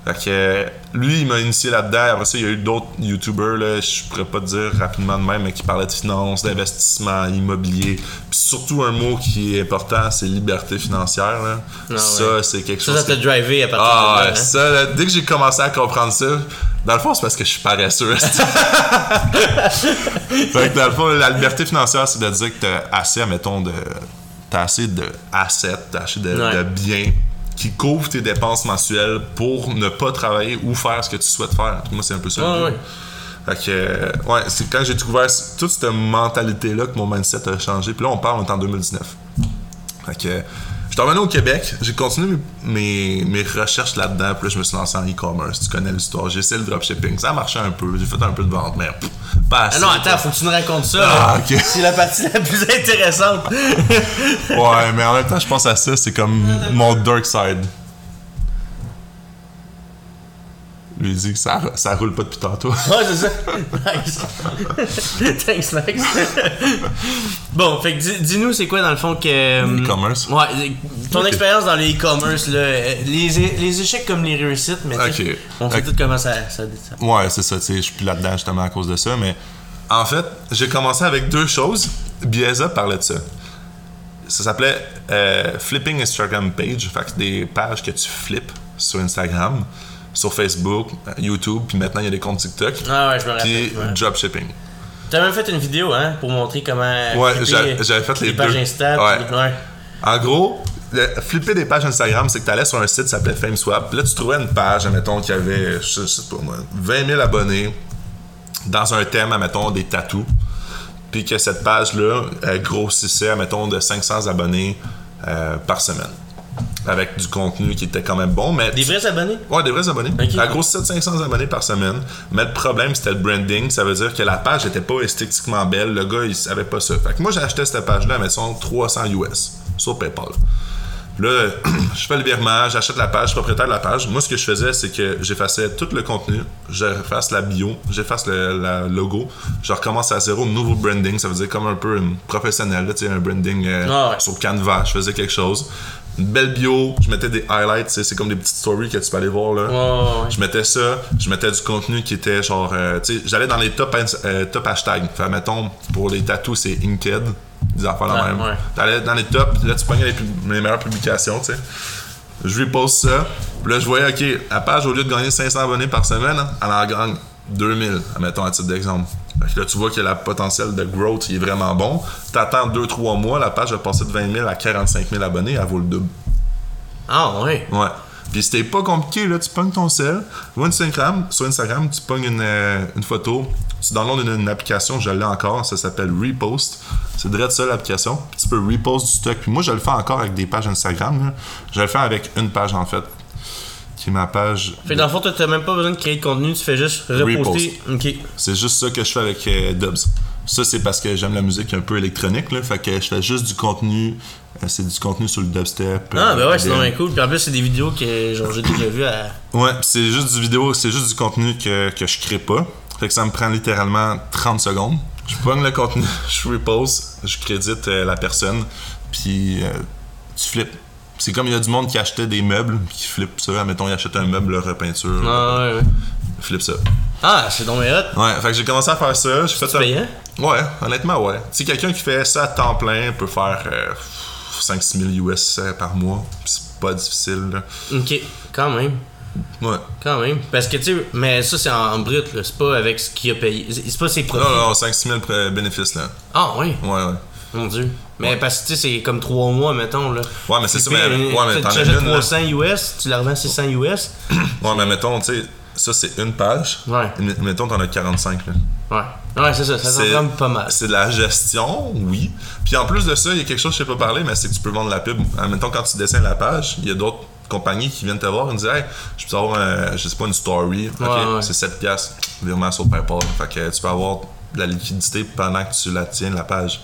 Fait que euh, lui, il m'a initié là-dedans. Après ça, il y a eu d'autres YouTubers, là, je pourrais pas te dire rapidement de même, mais qui parlaient de finance, d'investissement, immobilier. Puis surtout un mot qui est important, c'est liberté financière. Là. Ah ça, ouais. c'est quelque Ça, chose. ça t'a que- drivé à partir Ah, de ouais, là. hein? ça, là, dès que j'ai commencé à comprendre ça, dans le fond, c'est parce que je suis paresseux. fait que dans le fond, la liberté financière, c'est de dire que t'as assez, mettons, de. T'as assez de assets, t'as assez de, Ouais. de biens qui couvrent tes dépenses mensuelles pour ne pas travailler ou faire ce que tu souhaites faire. Moi, c'est un peu ça. le Ouais. Fait que, ouais, c'est quand j'ai découvert toute cette mentalité-là que mon mindset a changé. Puis là, on parle, on est en 2019. Fait que, je suis revenu au Québec, j'ai continué mes, mes, mes recherches là-dedans, puis là, je me suis lancé en e-commerce. Tu connais l'histoire. J'ai essayé le dropshipping. Ça a marché un peu. J'ai fait un peu de vente, mais pff, pas assez. Ah non, attends, faut que tu nous racontes ça. Ah, là. ok. C'est la partie la plus intéressante. Ouais, mais en même temps, je pense à ça, c'est comme mon dark side. Lui dit que ça, ça roule pas depuis tantôt. Ouais, c'est ça. Nice. Thanks, Max. bon, fait que dis-nous, c'est quoi dans le fond que. hum, E-commerce? Ouais, ton expérience dans les e-commerce, là, euh, les, les échecs comme les réussites, mais tu sais, Ok. on sait tout comment ça. ça, ça- Ouais, c'est ça, tu sais, je suis plus là-dedans justement à cause de ça, mais en fait, j'ai commencé avec deux choses. Bieza parlait de ça. Ça s'appelait euh, Flipping Instagram Page, fait que des pages que tu flippes sur Instagram, sur Facebook, euh, YouTube, puis maintenant il y a des comptes TikTok, Ah ouais, je me rappelle. puis ouais. dropshipping. T'as même fait une vidéo, hein, pour montrer comment. Ouais, j'avais fait les pages deux. Insta. Ouais. ouais. En gros, le- flipper des pages Instagram, c'est que tu allais sur un site qui s'appelait FameSwap. Là, tu trouvais une page, admettons, qui avait, je sais pas moi, 20 000 abonnés dans un thème, admettons, des tatous. Puis que cette page-là elle grossissait, admettons, de 500 abonnés euh, par semaine. Avec du contenu qui était quand même bon, mais... Des vrais abonnés? Ouais, des vrais abonnés. Ok. Elle grossissait de 500 abonnés par semaine. Mais le problème, c'était le branding. Ça veut dire que la page était pas esthétiquement belle. Le gars, il savait pas ça. Fait que moi, acheté cette page-là, mettons, 300 US sur PayPal. Là, je fais le virement, j'achète la page, je suis propriétaire de la page. Moi, ce que je faisais, c'est que j'effaçais tout le contenu, j'efface la bio, j'efface le la logo, je recommence à zéro, nouveau branding. Ça veut dire comme un peu professionnel, là, un branding euh, Ah ouais. sur Canva. Je faisais quelque chose. Une belle bio, je mettais des highlights, c'est comme des petites stories que tu peux aller voir là. Ouais. Je mettais ça, je mettais du contenu qui était genre, euh, tu sais, j'allais dans les top, euh, top hashtags. Fait, mettons, pour les tatous, c'est Inked, des affaires la Ouais, même. ouais. T'allais dans les tops, là, tu pognais les, les meilleures publications, tu sais. Je lui pose ça, puis là, je voyais, OK, la page, au lieu de gagner 500 abonnés par semaine, hein, elle en gagne 2000, admettons, à titre d'exemple. Là, tu vois que le potentiel de growth, il est vraiment bon. T'attends 2-3 mois, la page va passer de 20 000 à 45 000 abonnés, elle vaut le double. Ah ouais. Ouais. Puis c'était pas compliqué, là. Tu pognes ton sel, va Instagram, sur Instagram, tu pognes une, euh, une photo, tu downloads une, une application, je l'ai encore, ça s'appelle Repost. C'est direct ça l'application. Tu peux repost du stock. Puis moi, je le fais encore avec des pages Instagram, là. Je le fais avec une page, en fait, qui est ma page. Fait que dans le fond, toi, t'as même pas besoin de créer de contenu, tu fais juste reposter. Ok. C'est juste ça que je fais avec euh, Dubs. Ça, c'est parce que j'aime la musique un peu électronique, là. Fait que je fais juste du contenu. euh, c'est du contenu sur le dubstep. Ah, euh, ben ouais, c'est EDM. vraiment cool. Puis en plus, c'est des vidéos que genre, j'ai déjà vues à. Ouais, c'est juste du vidéo, c'est juste du contenu que, que je crée pas. Fait que ça me prend littéralement 30 secondes. Je pogne le contenu, je repose, je crédite euh, la personne, puis euh, tu flippes. C'est comme il y a du monde qui achetait des meubles, qui flippe ça. Mettons, il achète un meuble repeinture, Ah ouais, ouais. flippe ça. Ah, c'est donc hot. Ouais, fait que j'ai commencé à faire ça. J'ai fait ça. payant? Ouais, honnêtement, ouais. Si quelqu'un qui fait ça à temps plein peut faire euh, 5-6 000 US par mois, c'est pas difficile, là. Ok, quand même. Ouais. Quand même. Parce que tu sais, mais ça c'est en, en brut, là. C'est pas avec ce qu'il a payé. C'est pas ses profits. Non, non, 5-6 000 pré- bénéfices, là. Ah ouais, Ouais, ouais. Mon dieu. Mais parce que tu sais, c'est comme 3 mois, mettons, là. Ouais, mais c'est ça, Tu mais, ouais, mais tu achètes une, là. 300 US, tu la revends 600 US. Ouais, mais mettons, tu sais, ça c'est une page. Ouais. Mettons, t'en as 45. Là. Ouais. Ouais, c'est ça, ça s'en pas mal. C'est de la gestion, oui. Puis en plus de ça, il y a quelque chose que je sais pas parler, mais c'est que tu peux vendre la pub. Euh, Mettons, quand tu dessines la page, il y a d'autres compagnies qui viennent te voir et disent Hey, je peux avoir, un- je sais pas, une story. Ok, Ouais, ouais. c'est 7 piastres. Virement sur PayPal. Fait que tu peux avoir de la liquidité pendant que tu la tiens, la page.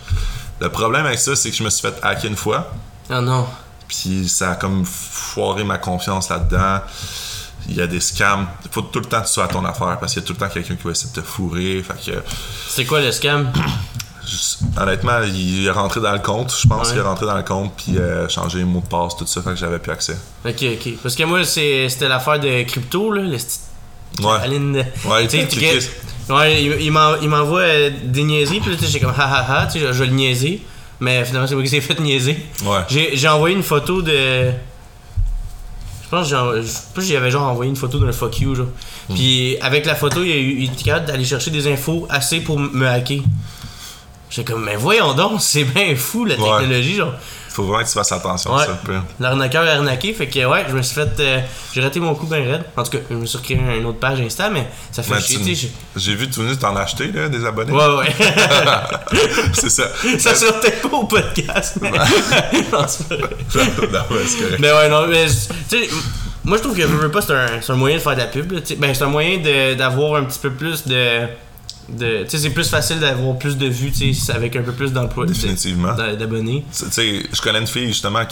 Le problème avec ça, c'est que je me suis fait hacker une fois. Ah non. Puis ça a comme foiré ma confiance là-dedans. Il y a des scams. Il faut tout le temps que tu sois à ton affaire parce qu'il y a tout le temps quelqu'un qui va essayer de te fourrer. Fait que C'est quoi le scam? honnêtement, il est rentré dans le compte. Je pense Ouais. qu'il est rentré dans le compte, puis euh, changé les mots de passe, tout ça, fait que j'avais plus accès. Ok, ok. Parce que moi, c'était l'affaire de crypto, là. Le sti- Ouais. Aline Ouais, Tu Ouais, il, il m'en- il m'envoie euh, des niaiseries, puis là, tu sais, j'ai comme ha ha ha, tu sais, je, je vais le niaiser. Mais finalement, c'est moi qui s'est fait niaiser. Ouais. J'ai j'ai envoyé une photo de. Je pense que j'ai j'avais genre envoyé une photo d'un fuck you, genre. Hmm. Puis avec la photo, il, a eu- il était capable d'aller chercher des infos assez pour me hacker. J'étais comme, mais voyons donc, c'est bien fou la Ouais. technologie, genre. Faut vraiment que tu fasses attention Ouais. à ça. L'arnaqueur arnaqué, fait que ouais, je me suis fait. euh, j'ai raté mon coup bien raide. En tout cas, je me suis recréé une autre page Insta, mais ça fait Mais chier, tu- tu. J'ai vu tout nu t'en acheter, là, des abonnés. Ouais, ouais. c'est ça. ça peut-être pas au podcast, mais. non, c'est pas vrai. non, ouais, c'est correct. Mais ouais, non, mais tu sais, moi je trouve que veux, veux pas, c'est un, un moyen de faire de la pub. là, tu. Ben, c'est un moyen d'avoir un petit peu plus de. De c'est plus facile d'avoir plus de vues, avec un peu plus d'emploi. Définitivement. d'a- D'abonnés. Tu sais, je connais une fille justement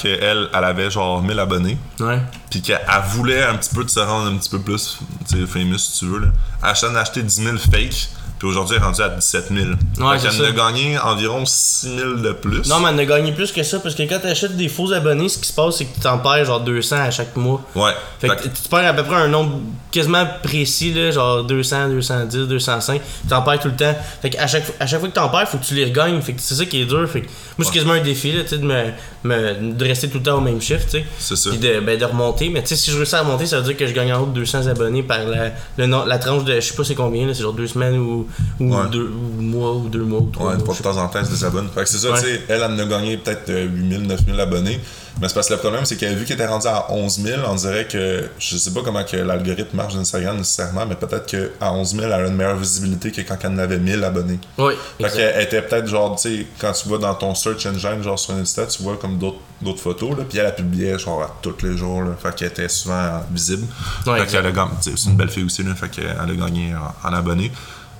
elle avait genre 1000 abonnés, Ouais. puis qu'elle voulait un petit peu de se rendre un petit peu plus, tu famous si tu veux. Là. Elle achète d'acheter 10 000 fake, puis aujourd'hui elle est rendue à 17 000. Ouais, ça. a gagné environ 6 000 de plus. Non, mais on a gagné plus que ça parce que quand t'achètes des faux abonnés, ce qui se passe, c'est que tu t'en perds genre 200 à chaque mois. Ouais. Fait que Fait que- tu perds à peu près un nombre quasiment précis, là, genre 200, 210, 205. Tu t'en perds tout le temps. Fait que à chaque, à chaque fois que t'en perds, faut que tu les regagnes. Fait que c'est ça qui est dur. Fait que moi, c'est quasiment un défi, là, tu sais, de, me, me- de rester tout le temps au même chiffre, tu sais. C'est ça. Puis de, ben, de remonter. Mais tu sais, si je réussis à remonter, ça veut dire que je gagne en haut de 200 abonnés par la, le la tranche de, je sais pas c'est combien, là, c'est genre deux semaines ou, ou Ouais. deux ou mois ou deux mois ou trois Ouais, mois. de temps en temps, elle se désabonne. Fait que c'est ça, Ouais. tu sais, elle, elle a gagné peut-être euh, 8000, 9000 abonnés. Mais c'est parce que le problème, c'est qu'elle a vu qu'elle était rendue à 11 000, on dirait que, je sais pas comment que l'algorithme marche d'Instagram nécessairement, mais peut-être qu'à 11 000, elle a une meilleure visibilité que quand elle en avait 1000 abonnés. Oui, Fait qu'elle était peut-être genre, tu sais, quand tu vas dans ton search engine, genre sur Insta, tu vois comme d'autres d'autres photos, là, puis elle, elle publiait genre à tous les jours, là, fait qu'elle était souvent euh, visible. Ouais, fait qu'elle a gagné, c'est une belle fille aussi, là, fait qu'elle a gagné en, en abonnés.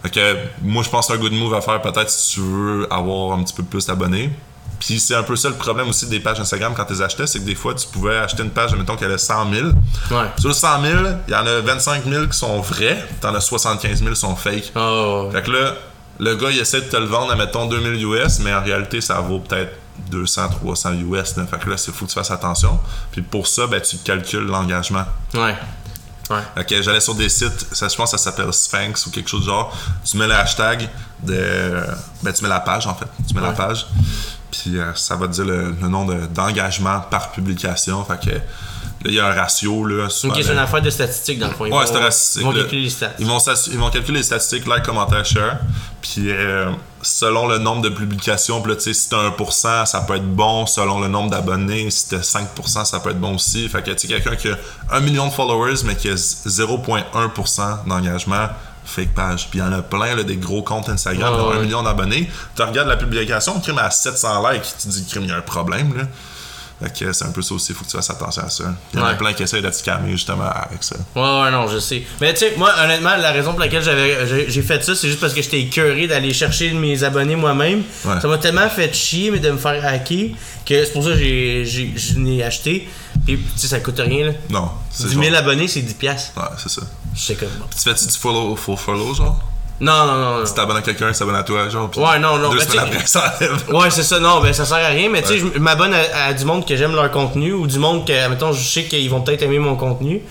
Fait que moi, je pense que c'est un good move à faire peut-être si tu veux avoir un petit peu plus d'abonnés. Puis c'est un peu ça le problème aussi des pages Instagram quand tu les achetais, c'est que des fois, tu pouvais acheter une page, mettons qu'elle a 100 000. Ouais. Sur les 100 000, il y en a 25 000 qui sont vrais, t'en as 75 000 qui sont fake. Oh, Fait que là, le gars, il essaie de te le vendre à, mettons, 2000 US, mais en réalité, ça vaut peut-être 200, 300 US. Là. Fait que là, il faut que tu fasses attention. Puis pour ça, ben, tu calcules l'engagement. ouais. Ouais. Que j'allais sur des sites, ça, je pense que ça s'appelle Sphinx ou quelque chose du genre. Tu mets le hashtag de. Ben, tu mets la page, en fait. Tu mets la page. Puis euh, ça va te dire le, le nombre de- d'engagement par publication. Fait que là, il y a un ratio. Là, souvent, Ok, c'est une affaire de statistiques dans le fond. Ils Ouais, vont- c'est statistique. Ils vont calculer les stats. Ils vont, s'assu- ils vont calculer les statistiques, like, commentaire, share. Puis euh, selon le nombre de publications, puis là, tu sais, si t'as 1%, ça peut être bon. Selon le nombre d'abonnés, si t'as 5%, ça peut être bon aussi. Fait que, tu sais, quelqu'un qui a 1 million de followers, mais qui a 0,1% d'engagement, fake page. Puis il y en a plein, là, des gros comptes Instagram, qui ont 1 ouais. million d'abonnés. Tu regardes la publication, crime à 700 likes, tu dis, crime, il y a un problème, là. Fait que c'est un peu ça aussi, faut que tu fasses attention à ça. Il y en a Ouais. plein qui essayent de te scammer justement avec ça. Ouais, ouais, non, je sais. Mais tu sais, moi, honnêtement, la raison pour laquelle j'avais, j'ai, fait ça, c'est juste parce que j'étais écœuré d'aller chercher mes abonnés moi-même. Ouais. Ça m'a tellement fait chier, mais de me faire hacker, que c'est pour ça que j'ai, j'ai, je l'ai acheté. Puis, tu sais, ça coûte rien, là. Non, c'est 10 000 genre- abonnés, c'est 10$. piastres. Ouais, c'est ça. Je sais comme bon. Tu fais-tu du follow, full follow, genre? Non, non, non. non. Tu t'abonnes à quelqu'un, il s'abonne à toi, genre? puis Ouais, non, non, Deux mais semaines après, ça enlève. Ouais, c'est ça, non, ben ça sert à rien, mais tu sais, je m'abonne à, à du monde que j'aime leur contenu ou du monde que, mettons, je sais qu'ils vont peut-être aimer mon contenu.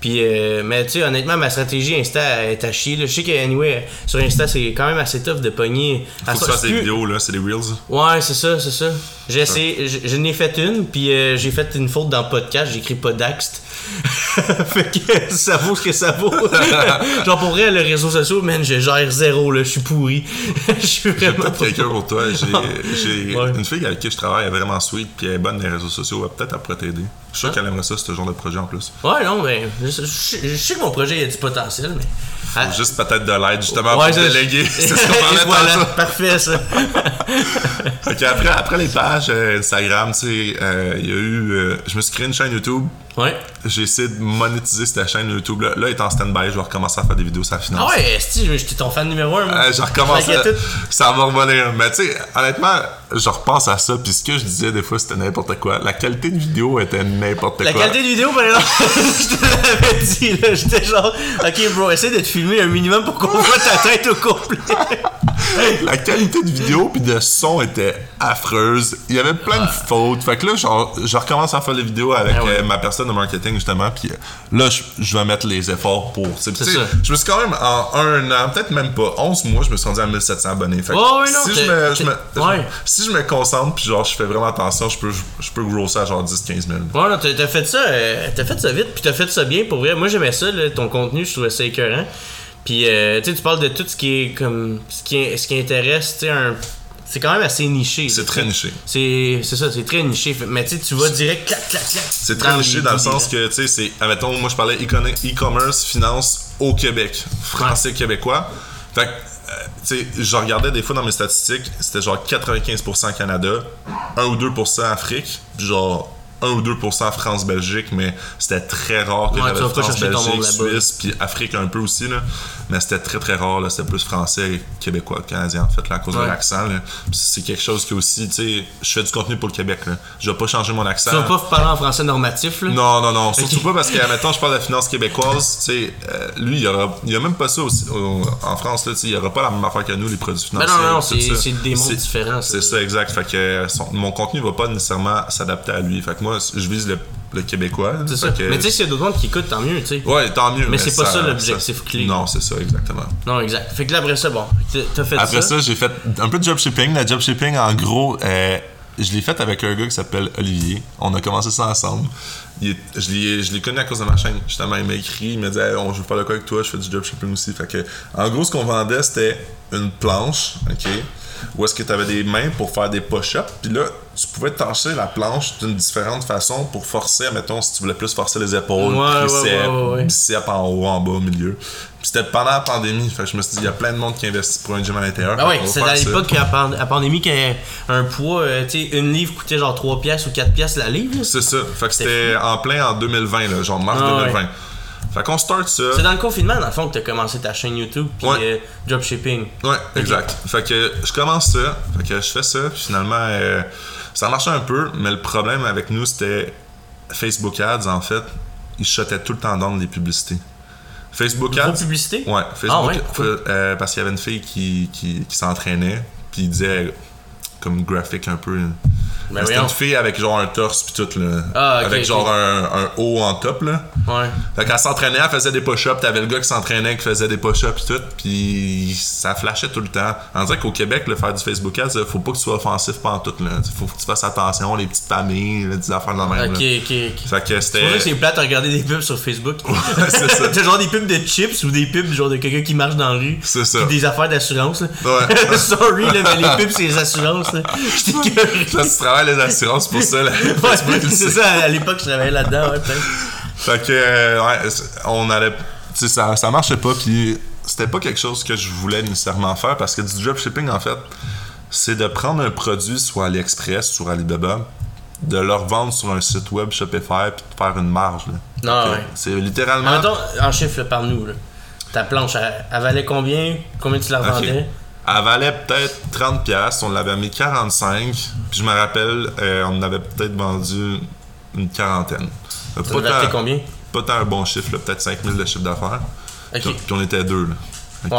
Puis, euh, mais tu sais, honnêtement, ma stratégie Insta est à chier. là. Je sais que, anyway, sur Insta, c'est quand même assez tough de pogner. Faut que tu fasses des vidéos, là, c'est des Reels. Ouais, c'est ça, c'est ça. J'ai essayé, je, je n'ai fait une, puis euh, j'ai fait une faute dans le podcast, j'ai écrit pas d'axt. fait que ça vaut ce que ça vaut. Genre pour vrai, le réseau social, man, je gère zéro, là, je suis pourri. Je suis J'ai vraiment peut-être pas quelqu'un pour toi. J'ai j'ai Ouais. une fille avec qui je travaille, elle est vraiment sweet, puis elle est bonne dans les réseaux sociaux. Elle peut-être elle pourrait t'aider. Je suis sûr Ah. qu'elle aimerait ça, ce genre de projet en plus. Ouais, non, mais je, je- je sais que mon projet a du potentiel, mais. Ah, Juste peut-être de l'aide, justement, ouais, pour déléguer. C'est ce qu'on parlait voilà, parfait ça. Fait qu'après, après les pages euh, Instagram, tu sais, euh, il y a eu. euh, je me suis créé une chaîne YouTube. Ouais. J'ai essayé de monétiser cette chaîne YouTube. Là, là elle est en stand-by. Je vais recommencer à faire des vidéos sur la finance. Ah ouais, Esti, j'étais ton fan numéro 1. Euh, je recommence. À-. Ça va revenir. Mais tu sais, honnêtement, je repense à ça. Puis ce que je disais des fois, c'était n'importe quoi. La qualité de vidéo était n'importe La quoi. qualité de vidéo, par exemple, je te l'avais dit, là. J'étais genre, ok, bro, essaie de te filmer un minimum pour qu'on voit ta tête au complet. la qualité de vidéo puis de son était affreuse. Il y avait plein de fautes. Fait que là, genre, je recommence à faire les vidéos avec Ah ouais. euh, ma personne de marketing, justement. Puis euh, là, je, je vais mettre les efforts pour. Je me suis quand même, en un an, peut-être même pas, 11 mois, je me suis rendu à 1700 abonnés. Fait que Ouais, ouais, non, si, je me, je t'es- me- je- ouais. si je me concentre puis genre, je fais vraiment attention, je peux, je peux grosser à genre 10-15 000. Ouais, non, t'as t'as fait ça, euh, t'as fait ça vite, puis t'as fait ça bien pour vrai. Moi, j'aimais ça, là, ton contenu, je trouvais ça écœurant. Puis, euh, tu parles de tout ce qui est comme. Ce qui, ce qui intéresse, tu sais, un. C'est quand même assez niché. C'est très niché. C'est ça, c'est très niché. Mais tu tu vas direct, clac, clac, clac. C'est très niché dans le sens que, tu sais, c'est. Admettons, moi je parlais e-commerce, finance au Québec. Français québécois. Fait que, euh, tu sais, je regardais des fois dans mes statistiques, c'était genre 95% Canada, 1 ou 2% Afrique, puis genre 1 ou 2% France-Belgique, mais c'était très rare que Ouais, j'avais France-Belgique. Suisse, puis Afrique un peu aussi, là. Mais c'était très très rare, là. C'était plus français, québécois, canadien, en fait, là, à cause de l'accent, c'est quelque chose que aussi, tu sais, je fais du contenu pour le Québec, là. Je vais pas changer mon accent. Tu vas pas parler en français normatif, là? Non, non, non. Surtout pas parce que, maintenant je parle de la finance québécoise. Tu sais, euh, lui, il y aura, il y a même pas ça aussi, au- en France. Là, tu sais, il y aura pas la même affaire que nous, les produits Ben financiers. non, non, tout c'est des mondes différents. C'est ça, exact. Fait que son- mon contenu va pas nécessairement s'adapter à lui. Fait que moi, je vise le, le québécois. C'est Fait ça. que- Mais tu sais, s'il y a d'autres monde qui écoutent, tant mieux, tu sais. Ouais, tant mieux. Mais c'est pas ça l'objectif clé. Non, c'est ça, exactement. Non, exact. Fait que là, après ça, bon, t'as- fait Après ça. ça, j'ai fait un peu de job shipping. La job shipping, en gros, euh, je l'ai fait avec un gars qui s'appelle Olivier. On a commencé ça ensemble. Il est- je l'ai je l'ai connu à cause de ma chaîne. Justement, il m'a écrit, il m'a dit Hey, on, Je veux faire de quoi avec toi, je fais du job shipping aussi. Fait que, en gros, ce qu'on vendait, c'était une planche, OK, où est-ce que tu avais des mains pour faire des push-ups? Puis là, tu pouvais tancher la planche d'une différente façon pour forcer, mettons, si tu voulais plus forcer les épaules, Ouais, triceps, ouais, biceps en haut, en bas, au milieu. Puis c'était pendant la pandémie. Fait que je me suis dit, il y a plein de monde qui investit pour un gym à l'intérieur. Ah On va c'est à l'époque, à à pandémie, qu'un poids, euh, tu sais, une livre coûtait genre 3 piastres ou 4 piastres la livre. C'est ça. Fait que c'était en plein en 2020, là, genre mars Ah ouais. 2020. Fait qu'on start ça. C'est dans le confinement, dans le fond, que t'as commencé ta chaîne YouTube, puis Ouais. euh, dropshipping. Ouais, exact. Fait que je commence ça. Fait que je fais ça. Puis finalement, euh, ça marchait un peu, mais le problème avec nous, c'était Facebook Ads, en fait. Ils shotaient tout le temps dans les publicités. Facebook Ads? publicité? Ouais, Facebook. Ah ouais, pourquoi? euh, parce qu'il y avait une fille qui, qui, qui s'entraînait, puis il disait comme graphique un peu. Ben C'était une fille avec genre un torse puis tout là. Ah, ok, avec genre un, un haut en top là. Ouais. Fait qu'elle s'entraînait, elle faisait des push-ups, t'avais le gars qui s'entraînait qui faisait des push-ups pis tout, puis ça flashait tout le temps. On dirait qu'au Québec, le faire du Facebook Ads, faut pas que tu sois offensif pendant tout là. Faut que tu fasses attention, les petites familles, les affaires de la même. Ok, là. ok, ok. Fait que C'est pour ça que c'était. c'est plate à regarder des pubs sur Facebook. c'est ça. T'as genre des pubs de chips ou des pubs genre de quelqu'un qui marche dans la rue. C'est ça. Puis des affaires d'assurance. là. Ouais. Sorry, là, mais les pubs, c'est les assurances. J'étais curieux. Là, tu travailles les assurances pour ça là. Ouais, c'est ça, à l'époque, je travaillais là-dedans, ouais, peut-être. Fait que, euh, ouais, on allait. Tu sais, ça, ça marchait pas, puis c'était pas quelque chose que je voulais nécessairement faire parce que du dropshipping, en fait, c'est de prendre un produit sur AliExpress, sur Alibaba, de le revendre sur un site web Shopify, puis de faire une marge. Là. Non, que ouais. C'est littéralement. En, en chiffre, par nous, là. Ta planche, elle, elle valait combien? Combien tu la revendais Elle valait peut-être 30$, on l'avait mis 45$, puis je me rappelle, euh, on en avait peut-être vendu une quarantaine. Euh, devait acheter combien? pas tant un bon chiffre, là, peut-être 5000 de chiffre d'affaires. Ok. Puis puis on était deux. Là.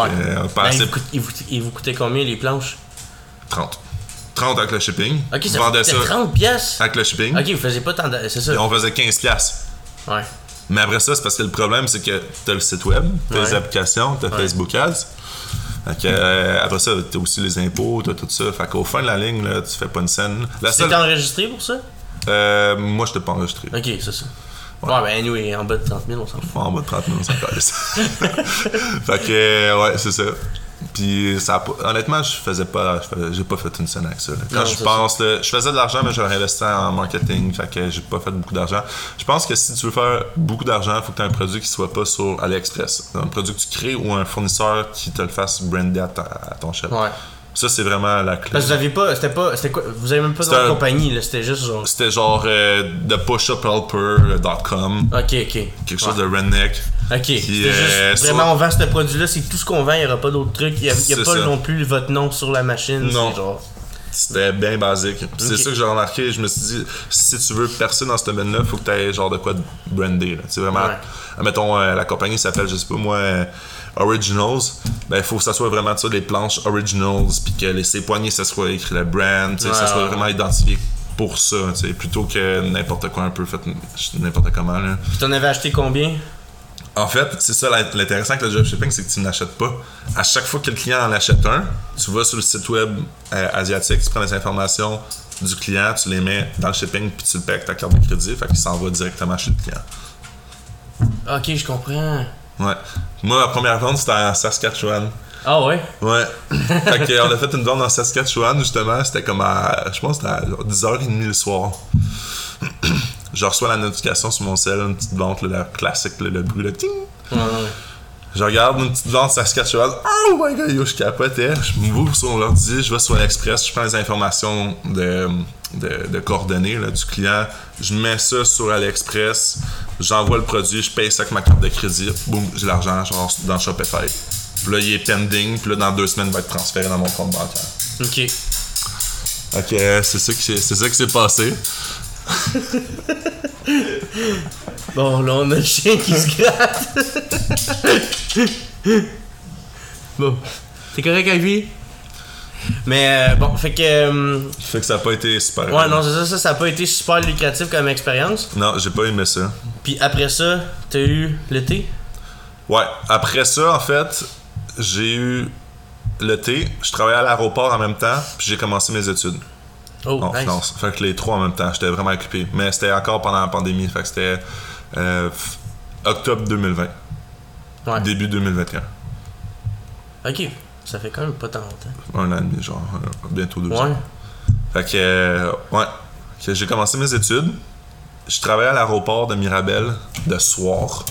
Ouais. euh, Ben, il, vous coûte- il vous, il vous coûtait combien les planches? 30. 30 avec le shipping. Ok, ça vendait coûtait ça 30 pièces. avec le shipping. Ok, vous faisiez pas tant de. C'est ça. Et on faisait 15 pièces. Ouais. Mais après ça, c'est parce que le problème, c'est que t'as le site web, t'as les Ouais. applications, t'as Facebook Ads. Fait que, euh, après ça, t'as aussi les impôts, t'as tout ça. Fait qu'au fin de la ligne, là, tu fais pas une scène. La C'était seule, enregistré pour ça? Euh, moi, je t'ai pas enregistré. Ok, c'est ça. Ouais, ben anyway, en bas de 30 000, on s'en fout. En bas de 30 000, ça calisse. fait que, euh, ouais, c'est ça. Puis, ça honnêtement, je faisais pas, j'ai pas fait une scène avec ça. là. Quand Non, je pense, là, je faisais de l'argent, mais je réinvestis en marketing. Fait que j'ai pas fait beaucoup d'argent. Je pense que si tu veux faire beaucoup d'argent, il faut que tu aies un produit qui soit pas sur AliExpress. Un produit que tu crées ou un fournisseur qui te le fasse brander à, à ton chef. Ouais. Ça, c'est vraiment la clé. Parce que vous aviez pas. C'était pas. C'était quoi Vous avez même pas de compagnie, là. C'était juste genre. C'était genre euh, thepushuphelper.com. Ok, ok. Quelque chose de redneck. Ok. C'était euh, juste. sur- Vraiment, on vend ce produit-là, c'est tout ce qu'on vend, il y aura pas d'autres trucs. Il y a, y a pas ça. non plus votre nom sur la machine. Non. Genre. C'était bien basique. C'est ça que j'ai remarqué. Je me suis dit, si tu veux percer dans ce domaine-là, faut que tu aies genre de quoi de brandé. C'est vraiment. Ouais. Mettons, euh, la compagnie s'appelle, je sais pas moi, euh, Originals. Ben, il faut que ça soit vraiment ça, les planches Originals. Puis que les, ses poignées, ça soit écrit le brand. ça Ouais, soit ouais. vraiment identifié pour ça. Plutôt que n'importe quoi un peu fait n'importe comment. Là. Puis t'en avais acheté combien? En fait, c'est ça l'int- l'intéressant avec le dropshipping, c'est que tu n'achètes pas. À chaque fois que le client en achète un, tu vas sur le site web euh, asiatique, tu prends les informations du client, tu les mets dans le shipping, puis tu le paies avec ta carte de crédit, fait qu'il s'en va directement chez le client. Ok, je comprends. Ouais. Moi, ma première vente, c'était en Saskatchewan. Ah ouais? Ouais. fait que, on a fait une vente en Saskatchewan, justement. C'était comme à, je pense, que c'était à genre 10h30 le soir. je reçois la notification sur mon cell, une petite vente, là, la classique, là, le bruit, le ting. Ouais, ouais. Je regarde une petite vente Saskatchewan. Oh my god, yo, je capotais. Je m'ouvre sur l'ordi, je vais sur l'Express, je prends les informations de, de, de coordonnées là, du client, je mets ça sur AliExpress, j'envoie le produit, je paye ça avec ma carte de crédit, boum, j'ai l'argent genre dans Shopify. Puis là, il est pending, puis là, dans deux semaines, il va être transféré dans mon compte bancaire. Ok. Ok, c'est ça qui s'est- passé. Bon, là, on a le chien qui se gratte. bon. T'es correct avec lui? Mais euh, bon, fait que. euh, Fait que ça n'a pas été super. ouais, non, c'est ça, ça, ça a pas été super lucratif comme expérience. Non, j'ai pas aimé ça. Puis après ça, t'as eu l'été? Ouais, après ça, en fait, j'ai eu l'été, je travaillais à l'aéroport en même temps, puis j'ai commencé mes études Oh, en nice. finance. Fait que les trois en même temps, j'étais vraiment occupé. Mais c'était encore pendant la pandémie, fait que c'était euh, octobre 2020, Ouais. début 2021. Ok. Ça fait quand même pas tant longtemps. Un an et demi, genre, euh, bientôt deux Ouais. ans. Fait que, euh, ouais, Que j'ai commencé mes études. Je travaillais à l'aéroport de Mirabel de soir.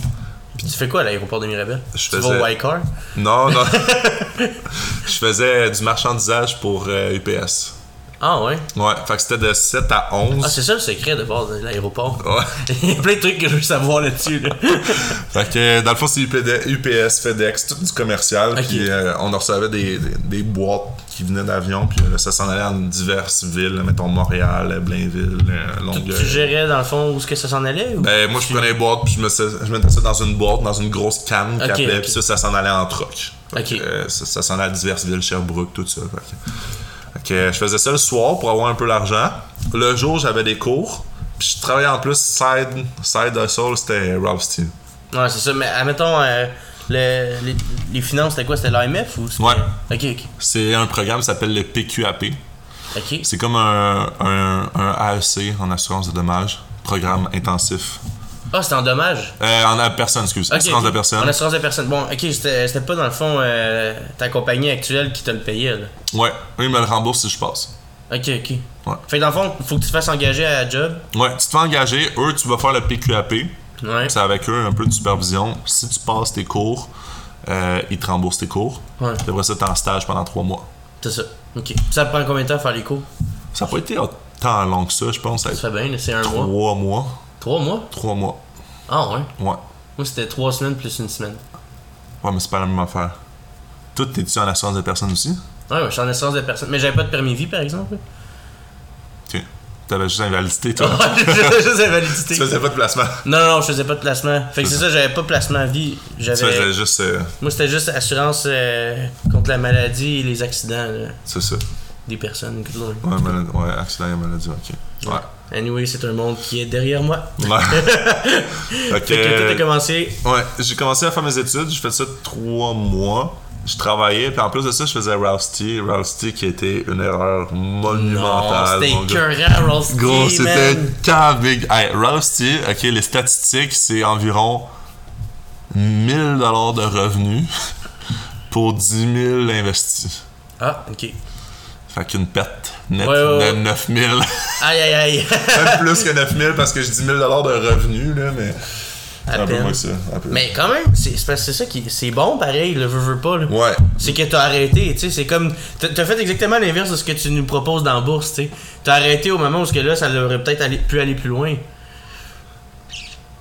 Puis tu fais quoi à l'aéroport de Mirabel? Je tu vas faisais- au Ycar? Non, non. je faisais du marchandisage pour euh, UPS. Ah ouais? Ouais, fait que c'était de 7 à 11. Ah, c'est ça le secret de de l'aéroport. Ouais. Il y a plein de trucs que je veux savoir là-dessus. Là. Fait que dans le fond, c'est UPS, FedEx, tout du commercial. Puis euh, on recevait des, des, des boîtes qui venaient d'avion. Puis euh, ça s'en allait dans diverses villes, mettons Montréal, Blainville, euh, tu, Longueuil. tu gérais dans le fond où est-ce que ça s'en allait? Ou? Ben, moi, je prenais les boîtes, puis je, me, je mettais ça dans une boîte, dans une grosse canne, Ok, qui appelait, ok. puis ça, ça s'en allait en troc. Fait euh, ça, ça s'en allait à diverses villes, Sherbrooke, tout ça. Fait que, fait que, je faisais ça le soir pour avoir un peu d'argent. Le jour, j'avais des cours, puis je travaillais en plus side, side hustle, c'était Ralph Steele. Ouais, c'est ça. Mais admettons, euh, le- les, les finances, c'était quoi? C'était l'AMF ou c'était- Ouais. Ok, ok. C'est un programme qui s'appelle le PQAP. Ok. C'est comme un, un, un AEC en assurance de dommages, programme intensif. Ah, c'était en dommage. Euh, en personne, excuse. Ok, assurance ok. de personne. En assurance de personne. Bon, ok, c'était pas dans le fond euh, ta compagnie actuelle qui te le payait. Là. Ouais, eux, ils me le remboursent si je passe. Ok, ok. Ouais. Fait que dans le fond, faut que tu te fasses engager à la job. Ouais, tu te fais engager, eux, tu vas faire le PQAP. Ouais. C'est avec eux un peu de supervision. Si tu passes tes cours, euh, ils te remboursent tes cours. Ouais. Après ça, t'es en stage pendant trois mois. C'est ça. Ok. Ça prend combien de temps à faire les cours? Ça n'a pas été tant long que ça, je pense. Ça fait bien, c'est un mois. trois mois. Trois mois? Trois mois. Ah ouais? Ouais. Moi, c'était trois semaines plus une semaine. Ouais, mais c'est pas la même affaire. Toi, t'es-tu en assurance de personne aussi? Ouais, ouais, je suis en assurance de personne. Mais j'avais pas de permis vie, par exemple. Ok. T'avais juste invalidité, toi. Ouais, j'avais juste invalidité. tu faisais pas de placement. Non, non, je faisais pas de placement. Fait que c'est ça, j'avais pas placement vie. Tu J'avais. faisais juste. euh, Moi, c'était juste assurance euh, contre la maladie et les accidents là, c'est ça. des personnes. Ouais, malade- ouais, accident et maladie, ok. Ouais. Anyway, c'est un monde qui est derrière moi. Ouais. Fait que, toi, t'as commencé. Ouais, j'ai commencé à faire mes études, j'ai fait ça trois mois. Je travaillais, puis en plus de ça, je faisais Rousty. Rousty qui était une erreur Non, monumentale. c'était écœurant, Roll Gros, c'était quand big. Hey, Rousty, ok, les statistiques, c'est environ 1000 dollars de revenus pour 10 000 investis. Ah, ok. Fait qu'une perte nette Ouais, ouais, de ouais. 9000. Aïe, aïe, aïe. Même plus que 9000 parce que j'ai 10 000 dollars de revenus, là, mais. À un peu moins que ça. un peu. Mais quand même, c'est ça qui. C'est bon, pareil, le veux, veux pas. Là. Ouais, C'est que t'as arrêté, tu sais, c'est comme... T'as fait exactement l'inverse de ce que tu nous proposes dans la bourse, tu sais. T'as arrêté au moment où ce que là, ça aurait peut-être pu aller plus loin.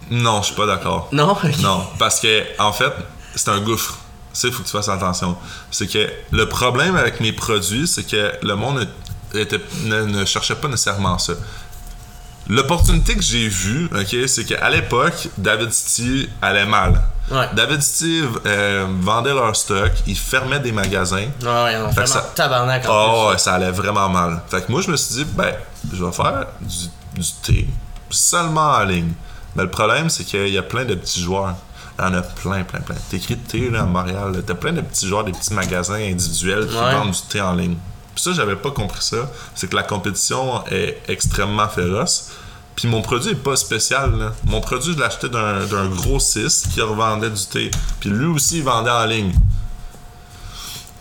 non, je suis pas d'accord. Non? Non, parce que en fait, c'est un gouffre. Ça, il faut que tu fasses attention. C'est que le problème avec mes produits, c'est que le monde était- ne, ne cherchait pas nécessairement ça. L'opportunité que j'ai vue, ok, c'est qu'à l'époque, David City allait mal. Ouais. David City euh, vendait leur stock, ils fermaient des magasins. Ouais, ouais, Fait ça- tabarnak en Oh, ouais, ça allait vraiment mal. Fait que moi, je me suis dit, ben, je vais faire du, du thé seulement en ligne. Mais le problème, c'est qu'il y a plein de petits joueurs. Il y en a plein, plein, plein. T'écris thé là, à Montréal, t'as plein de petits joueurs, des petits magasins individuels qui Ouais. vendent du thé en ligne. Puis ça, j'avais pas compris ça. C'est que la compétition est extrêmement féroce. Puis mon produit est pas spécial. là. Mon produit, je acheté d'un d'un gros 6 qui revendait du thé. Puis lui aussi, il vendait en ligne.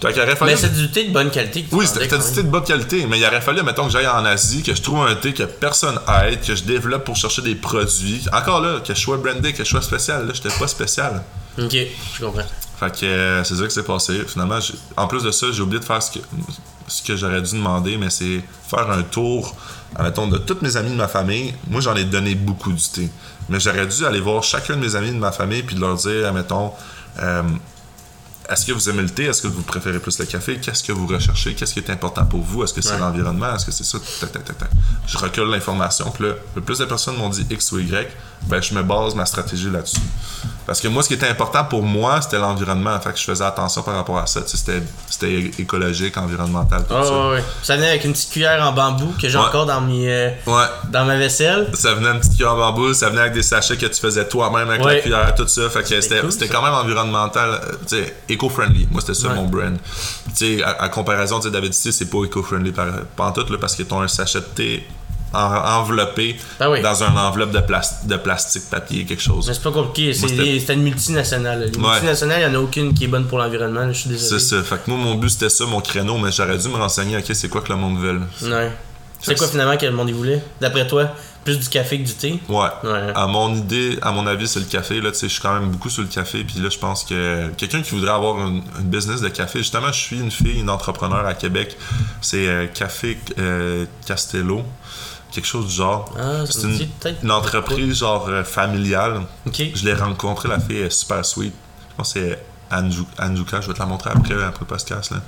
Fait qu'il aurait fallu- Mais c'est du thé de bonne qualité. oui, c'était du thé de bonne qualité, mais il aurait fallu, mettons, que j'aille en Asie, que je trouve un thé que personne aide, que je développe pour chercher des produits. Encore là, que je sois brandé, que je sois spécial. Là, j'étais pas spécial. Ok, je comprends. Fait que euh, c'est ça qui s'est passé. Finalement, en plus de ça, j'ai oublié de faire ce que, ce que j'aurais dû demander, mais c'est faire un tour, mettons, de tous mes amis de ma famille. Moi, j'en ai donné beaucoup du thé. Mais j'aurais dû aller voir chacun de mes amis de ma famille puis de leur dire, mettons, euh, est-ce que vous aimez le thé? Est-ce que vous préférez plus le café? Qu'est-ce que vous recherchez? Qu'est-ce qui est important pour vous? Est-ce que c'est Ouais. l'environnement? Est-ce que c'est ça? Tac, tac, tac, tac. Je recule l'information. Puis là, le plus de personnes m'ont dit X ou Y, ben je me base ma stratégie là-dessus. Parce que moi, ce qui était important pour moi, c'était l'environnement. Fait que je faisais attention par rapport à ça. C'était, écologique, environnemental, tout Oh, ça. Ça venait avec une petite cuillère en bambou que j'ai Ouais. encore dans, mes, euh, Ouais. dans ma vaisselle. Ça venait une petite cuillère en bambou, ça venait avec des sachets que tu faisais toi-même avec Ouais. la cuillère, tout ça. Fait que c'était, cool, c'était ça. quand même environnemental, euh, éco-friendly. Moi, c'était ça mon brand. Tu sais, à, à comparaison, David City, c'est pas éco-friendly par, par tout, là, parce qu'ils ont un sachet de thé en- enveloppé Ah oui. dans un enveloppe de, plas- de plastique, papier, quelque chose. Mais c'est pas compliqué. C'est une multinationale. Les Ouais. multinationales, il n'y en a aucune qui est bonne pour l'environnement. Je suis désolé. C'est ça. Fait que moi, mon but, c'était ça, mon créneau, mais j'aurais dû me renseigner, ok, c'est quoi que le monde veut. Ouais. C'est quoi finalement que le monde y voulait? D'après toi, plus du café que du thé? Ouais. Ouais. À mon idée, à mon avis, c'est le café. Là, tu sais, je suis quand même beaucoup sur le café. Puis là, je pense que quelqu'un qui voudrait avoir une, une business de café, justement, je suis une fille, une entrepreneur à Québec. C'est euh, Café euh, Castello, quelque chose du genre. Ah, c'est une, une entreprise genre euh, familiale. Je l'ai rencontrée, la fille est super sweet. Je pense que c'est Anju- Anjuka, je vais te la montrer après, après le podcast. Là.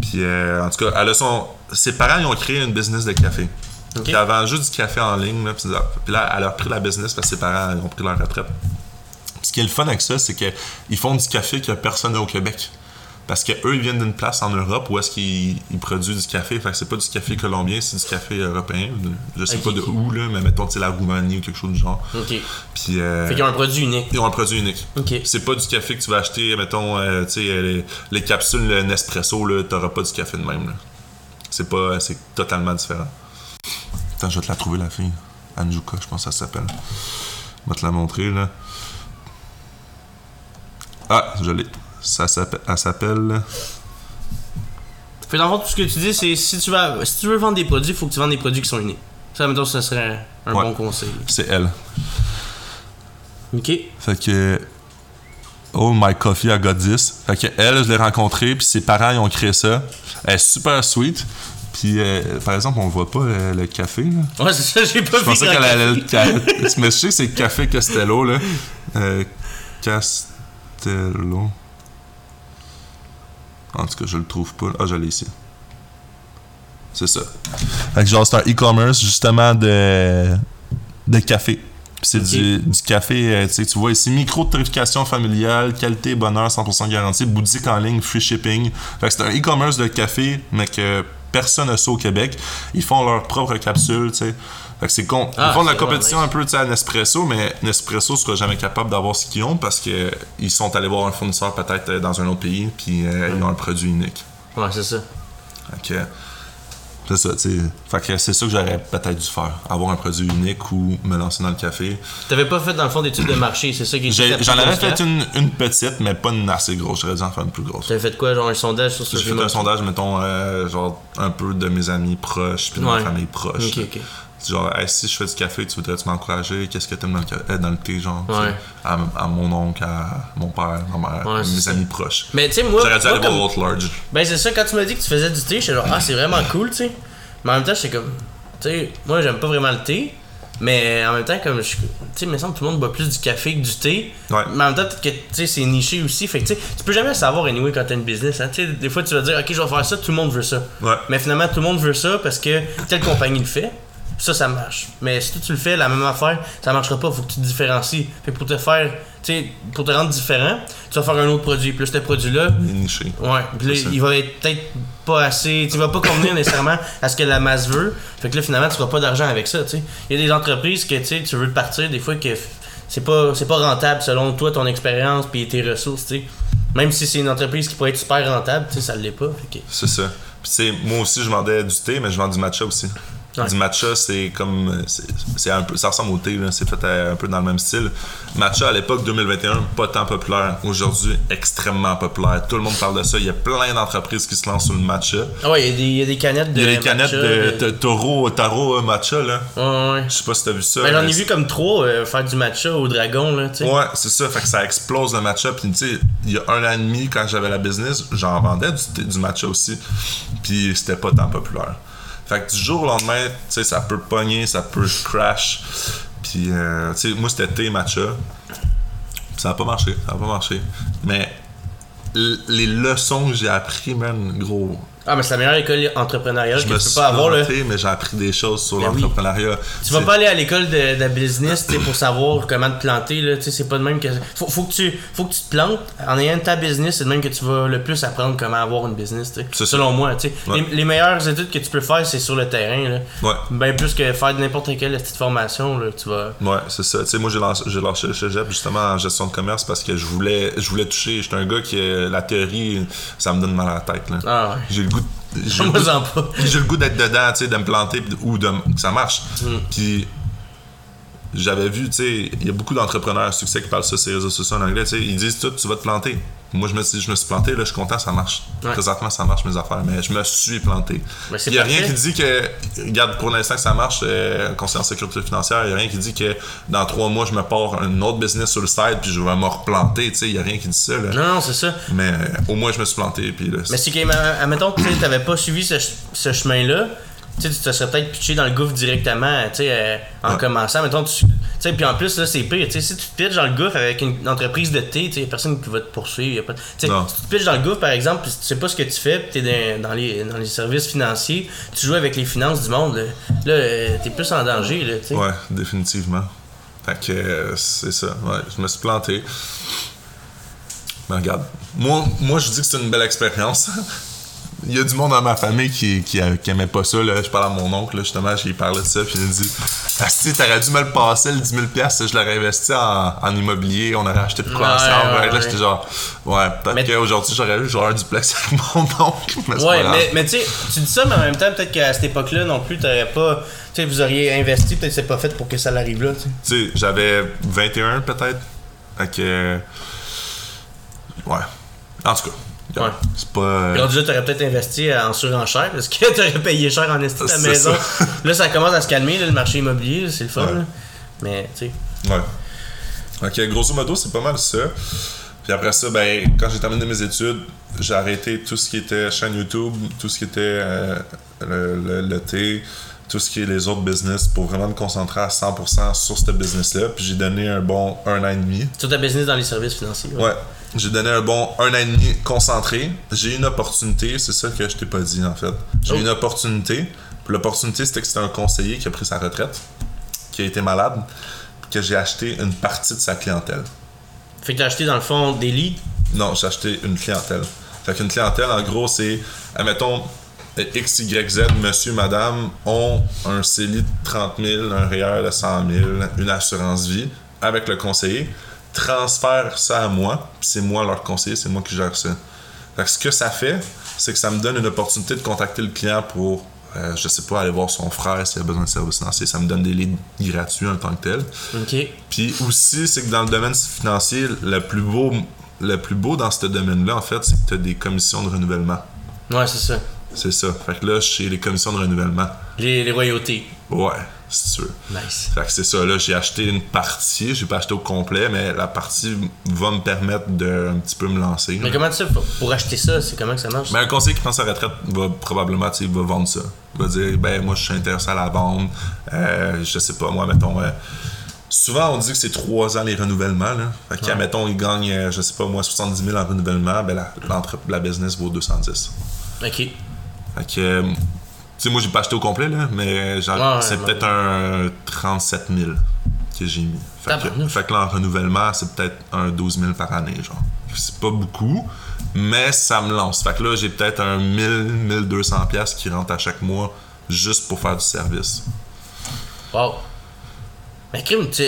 Puis euh, en tout cas, elle a son... ses parents ils ont créé une business de café. Ok. Puis avant juste du café en ligne. Là, puis puis là, elle a repris la business parce que ses parents ils ont pris leur retraite. Puis ce qui est le fun avec ça, c'est qu'ils font du café que personne n'a au Québec. Parce que eux ils viennent d'une place en Europe où est-ce qu'ils ils produisent du café. Fait que c'est pas du café colombien, c'est du café européen. Je sais pas de où, là, mais mettons, c'est la Roumanie ou quelque chose du genre. Ok. Puis. euh, Fait qu'ils ont un produit unique. ils ont un produit unique. Ok. C'est pas du café que tu vas acheter, mettons, euh, tu sais, euh, les, les capsules le Nespresso, là, t'auras pas du café de même, là. C'est pas, c'est totalement différent. Attends, je vais te la trouver, la fille. Anjuka, je pense que ça s'appelle. Je vais te la montrer, là. Ah, je l'ai. Ça s'appelle, elle s'appelle... Fait dans tout ce que tu dis, c'est si tu veux, si tu veux vendre des produits, il faut que tu vendes des produits qui sont uniques. Ça, mettons, ça serait un Ouais. bon conseil. C'est elle. Ok. Fait que. Oh, my coffee, I got this. Fait que elle, je l'ai rencontrée, puis ses parents, ils ont créé ça. Elle est super sweet. Puis, euh, par exemple, on voit pas euh, le café, là. Ouais, c'est ça, j'ai pas Je vu. pensais grand qu'elle allait le café. ca- Mais je sais que c'est Café Castello, là. Euh, Castello. En tout cas, je le trouve pas. Ah, je l'ai ici. C'est ça. Fait que genre, c'est un e-commerce, justement, de, de café. C'est du, du café, euh, tu vois ici, micro-tarification familiale, qualité, bonheur, 100% garantie, boutique en ligne, free shipping. Fait que c'est un e-commerce de café, mais que personne n'a ça au Québec. Ils font leur propre capsule, tu sais. Fait que c'est con. Ah, Ils font de la compétition nice. un peu, à Nespresso, mais Nespresso sera jamais capable d'avoir ce qu'ils ont parce que ils sont allés voir un fournisseur peut-être euh, dans un autre pays, puis euh, ils ont un produit unique. Ouais, c'est ça. Que, c'est ça, tu sais. Fait que c'est ça que j'aurais peut-être dû faire. Avoir un produit unique ou me lancer dans le café. T'avais pas fait, dans le fond, d'études de marché, c'est ça qui était J'en avais fait une, une petite, mais pas une assez grosse. J'aurais dû en faire une plus grosse. T'avais fait quoi, genre un sondage sur ce J'ai fait un sondage, mettons, euh, genre un peu de mes amis proches, puis de Ouais. ma famille proche. Ok, ok. Genre, Hey, si je fais du café, tu voudrais-tu m'encourager? Qu'est-ce que t'aimes dans le, euh, dans le thé, genre? Ouais. À, à mon oncle, à mon père, ma mère, Ouais, c'est mes amis proches. Mais tu sais, moi. J'aurais dû aller voir comme- l'autre large. Ben, c'est ça, quand tu m'as dit que tu faisais du thé, j'étais genre, ah, c'est vraiment cool, tu sais. Mais en même temps, j'étais comme, tu sais, moi, j'aime pas vraiment le thé. Mais en même temps, comme je. Tu sais, il me semble que tout le monde boit plus du café que du thé. Ouais. Mais en même temps, peut-être que tu sais, c'est niché aussi. Fait que tu peux jamais savoir, anyway, quand t'as une business. Hein. Tu sais, des fois, tu vas dire, ok, je vais faire ça, tout le monde veut ça. Ouais. Mais finalement, tout le monde veut ça parce que telle compagnie le fait. Ça, ça marche. Mais si toi, tu le fais, la même affaire, ça marchera pas. Faut que tu te différencies. Fait pour te faire, tu sais, pour te rendre différent, tu vas faire un autre produit. Plus ce produit-là, niché. Ouais, puis là, il va être peut-être pas assez. Tu vas pas convenir nécessairement à ce que la masse veut. Fait que là, finalement, tu feras pas d'argent avec ça, tu sais. Il y a des entreprises que tu sais, tu veux partir, des fois, que c'est pas, c'est pas rentable selon toi, ton expérience, puis tes ressources, tu sais. Même si c'est une entreprise qui pourrait être super rentable, tu sais, ça l'est pas. C'est ça. Puis tu sais, moi aussi, je vendais du thé, mais je vends du matcha aussi. Ouais. Du matcha, c'est comme. c'est- un peu, ça ressemble au thé, c'est fait euh, un peu dans le même style. Matcha, à l'époque 2021, pas tant populaire. Aujourd'hui, extrêmement populaire. Tout le monde parle de ça. Il y a plein d'entreprises qui se lancent sur le matcha. Ah ouais, il y, a des- il y a des canettes de. Il y a les canettes matcha, de, de taureau, taro euh, matcha, là. Ouais, ouais. Je sais pas si t'as vu ça. Ben, j'en ai vu comme trois euh, faire du matcha au dragon, là, tu sais. Ouais, c'est ça. Fait que ça explose le matcha. Puis, tu sais, il y a un an et demi, quand j'avais la business, j'en vendais du, du matcha aussi. Puis, c'était pas tant populaire. Fait que du jour au lendemain, tu sais, ça peut pogner, ça peut crash. Puis, euh, tu sais, moi, c'était matcha. Ça a pas marché. Ça a pas marché. Mais les leçons que j'ai appris, man, gros. Ah, mais c'est la meilleure école entrepreneuriale Je que me tu suis peux pas avoir, là. mais j'ai appris des choses sur Ben oui. l'entrepreneuriat. Tu vas pas aller à l'école de, de business pour savoir comment te planter. Là, c'est pas de même que. Faut, faut, que tu, faut que tu te plantes. En ayant ta business, c'est de même que tu vas le plus apprendre comment avoir une business. C'est ça. Selon moi. tu sais. Ouais. Les, les meilleures études que tu peux faire, c'est sur le terrain. Là. Ouais. Ben plus que faire n'importe quelle petite formation. Là, tu vas. Ouais, c'est ça. Moi, j'ai lâché, lâché le cégep justement en gestion de commerce parce que je voulais, je voulais toucher. J'étais un gars qui, euh, la théorie, ça me donne mal à la tête. Là. Ah ouais. J'ai le goût, goût, j'ai le goût d'être dedans, tu sais, de me planter ou de, que ça marche. Mm. Puis j'avais vu, tu sais, il y a beaucoup d'entrepreneurs à succès qui parlent ça sur les réseaux sociaux en anglais, tu sais, ils disent tout, tu vas te planter. Moi, je me suis, je me suis planté, là, je suis content, ça marche. Ouais. Présentement, ça marche mes affaires, mais je me suis planté. Il n'y a rien qui dit que, regarde, pour l'instant que ça marche, euh, concernant sécurité financière, il n'y a rien qui dit que dans trois mois, je me pars un autre business sur le side puis je vais me replanter, tu sais, il n'y a rien qui dit ça, là. Non, non, c'est ça. Mais euh, au moins, je me suis planté, puis là, Mais c'est que, ma- admettons que tu n'avais pas suivi ce, ce chemin-là, tu te serais peut-être pitché dans le gouffre directement, tu sais, euh, en Ouais. commençant. Mettons, tu sais, puis en plus, là, c'est pire, tu sais, si tu te pitches dans le gouffre avec une entreprise de thé, tu sais, personne qui va te poursuivre. y a pas, si tu te pitches dans le gouffre, par exemple, puis tu sais pas ce que tu fais, puis t'es dans, dans, les, dans les services financiers, tu joues avec les finances du monde, là, là euh, t'es plus en danger, là, tu sais. Ouais, définitivement. Fait que euh, c'est ça. Ouais, je me suis planté. Mais regarde, moi, moi je dis que c'est une belle expérience. Il y a du monde dans ma famille qui, qui, qui aimait pas ça. Là. Je parle à mon oncle, là, justement, j'ai parlé de ça. Puis il a dit Asti, t'aurais dû me le passer, le 10 000 Je l'aurais investi en, en immobilier. On aurait acheté de quoi Ouais, ensemble. ouais, là, ouais. j'étais genre Ouais, peut-être qu'aujourd'hui, j'aurais eu genre un duplex avec mon oncle. Mais Ouais, mais, mais tu sais, tu dis ça, mais en même temps, peut-être qu'à cette époque-là non plus, t'aurais pas. Tu sais, vous auriez investi, peut-être que c'est pas fait pour que ça l'arrive là, tu sais. Tu sais, j'avais 21 peut-être. Fait que. Ouais. En tout cas. Ouais. C'est pas. euh, t'aurais peut-être investi en surenchère parce que t'aurais payé cher en esti ta maison. ça. là, ça commence à se calmer, là, le marché immobilier, c'est le fun. Ouais. là. Mais, tu sais. Ouais. Ok, grosso modo, c'est pas mal ça. Puis après ça, ben, quand j'ai terminé mes études, j'ai arrêté tout ce qui était chaîne YouTube, tout ce qui était euh, le, le, le thé, tout ce qui est les autres business pour vraiment me concentrer à 100% sur ce business-là. Puis j'ai donné un bon un an et demi. Sur ta business dans les services financiers. Ouais. J'ai donné un bon un an et demi concentré. J'ai eu une opportunité, c'est ça que je t'ai pas dit en fait. J'ai eu Oh. une opportunité. L'opportunité, c'était que c'était un conseiller qui a pris sa retraite, qui a été malade, que j'ai acheté une partie de sa clientèle. Fait que t'as acheté dans le fond des lits? Non, j'ai acheté une clientèle. Fait qu'une clientèle, en gros, c'est, admettons, X, Y, Z, monsieur, madame, ont un CELI de 30 000, un REER de 100 000, une assurance vie avec le conseiller, transfèrent ça à moi, c'est moi leur conseiller, c'est moi qui gère ça. Fait que ce que ça fait, c'est que ça me donne une opportunité de contacter le client pour, euh, je sais pas, aller voir son frère s'il a besoin de services financiers. Ça me donne des leads gratuits en tant que tel. Ok. Puis aussi, c'est que dans le domaine financier, le plus beau, le plus beau dans ce domaine-là, en fait, c'est que tu as des commissions de renouvellement. Ouais, c'est ça. C'est ça. Fait que là, chez les commissions de renouvellement. Les, les royautés. Ouais. Si tu veux. Nice. Fait que c'est ça, là, j'ai acheté une partie, j'ai pas acheté au complet, mais la partie va me permettre de un petit peu me lancer. Mais là. comment tu fais pour- acheter ça? C'est comment que ça marche? Mais un conseiller qui à la retraite va probablement, tu va vendre ça. Il va dire, ben moi je suis intéressé à la vendre. Euh, je sais pas, moi, mettons. euh, souvent on dit que c'est 3 ans les renouvellements. Là. Fait que, Ouais. mettons, il gagne, euh, je sais pas, moi, 70 000 en renouvellement, ben la, la business vaut 210. Ok. Fait que, tu sais, moi j'ai pas acheté au complet, là, mais Ouais, ouais, c'est ouais. peut-être un 37 000 que j'ai mis. Fait que, fait que là, en renouvellement, c'est peut-être un 12 000 par année, genre. C'est pas beaucoup, mais ça me lance. Fait que là, j'ai peut-être un 1000, 1200 pièces qui rentrent à chaque mois juste pour faire du service. Wow. Mais crime, tu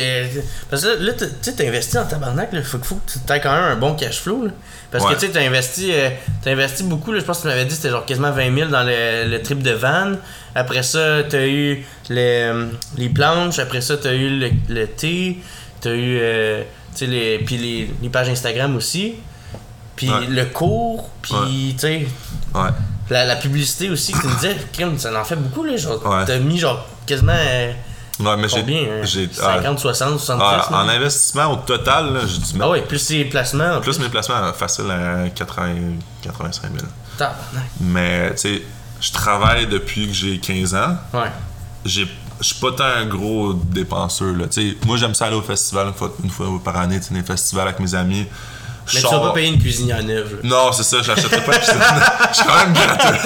Parce que là, tu sais, t'as investi en tabarnak, là. Faut, que- faut que tu aies quand même un bon cash flow, là. Parce Ouais. que tu sais, t'as investi, euh, investi beaucoup, là. Je pense que tu m'avais dit c'était genre quasiment 20 000 dans le, le trip de van. Après ça, t'as eu les, les planches. Après ça, t'as eu le, le thé. T'as eu, euh, tu sais, les, puis les, les pages Instagram aussi. Puis Ouais. le cours. Puis, Ouais. tu sais, Ouais. la, la publicité aussi que tu me disais. Crime, ça en fait beaucoup, là. Genre, Ouais. t'as mis genre quasiment. euh, Ouais, mais j'ai. Combien? hein? j'ai- ah, 50, 60, 70? ah, en investissement au total, j'ai dû mettre Ah ouais, plus ses placements. en plus mes placements faciles à 80, 85 000. Tabarnak. Mais, tu sais, je travaille depuis que j'ai 15 ans. Ouais. j'ai je suis pas tant un gros dépenseur là tu sais moi j'aime ça aller au festival une fois, une fois par année tu sais des festivals avec mes amis Mais tu vas pas payer une cuisinière neuve. non c'est ça j'achèterais pas de cuisine. je suis quand même gratteux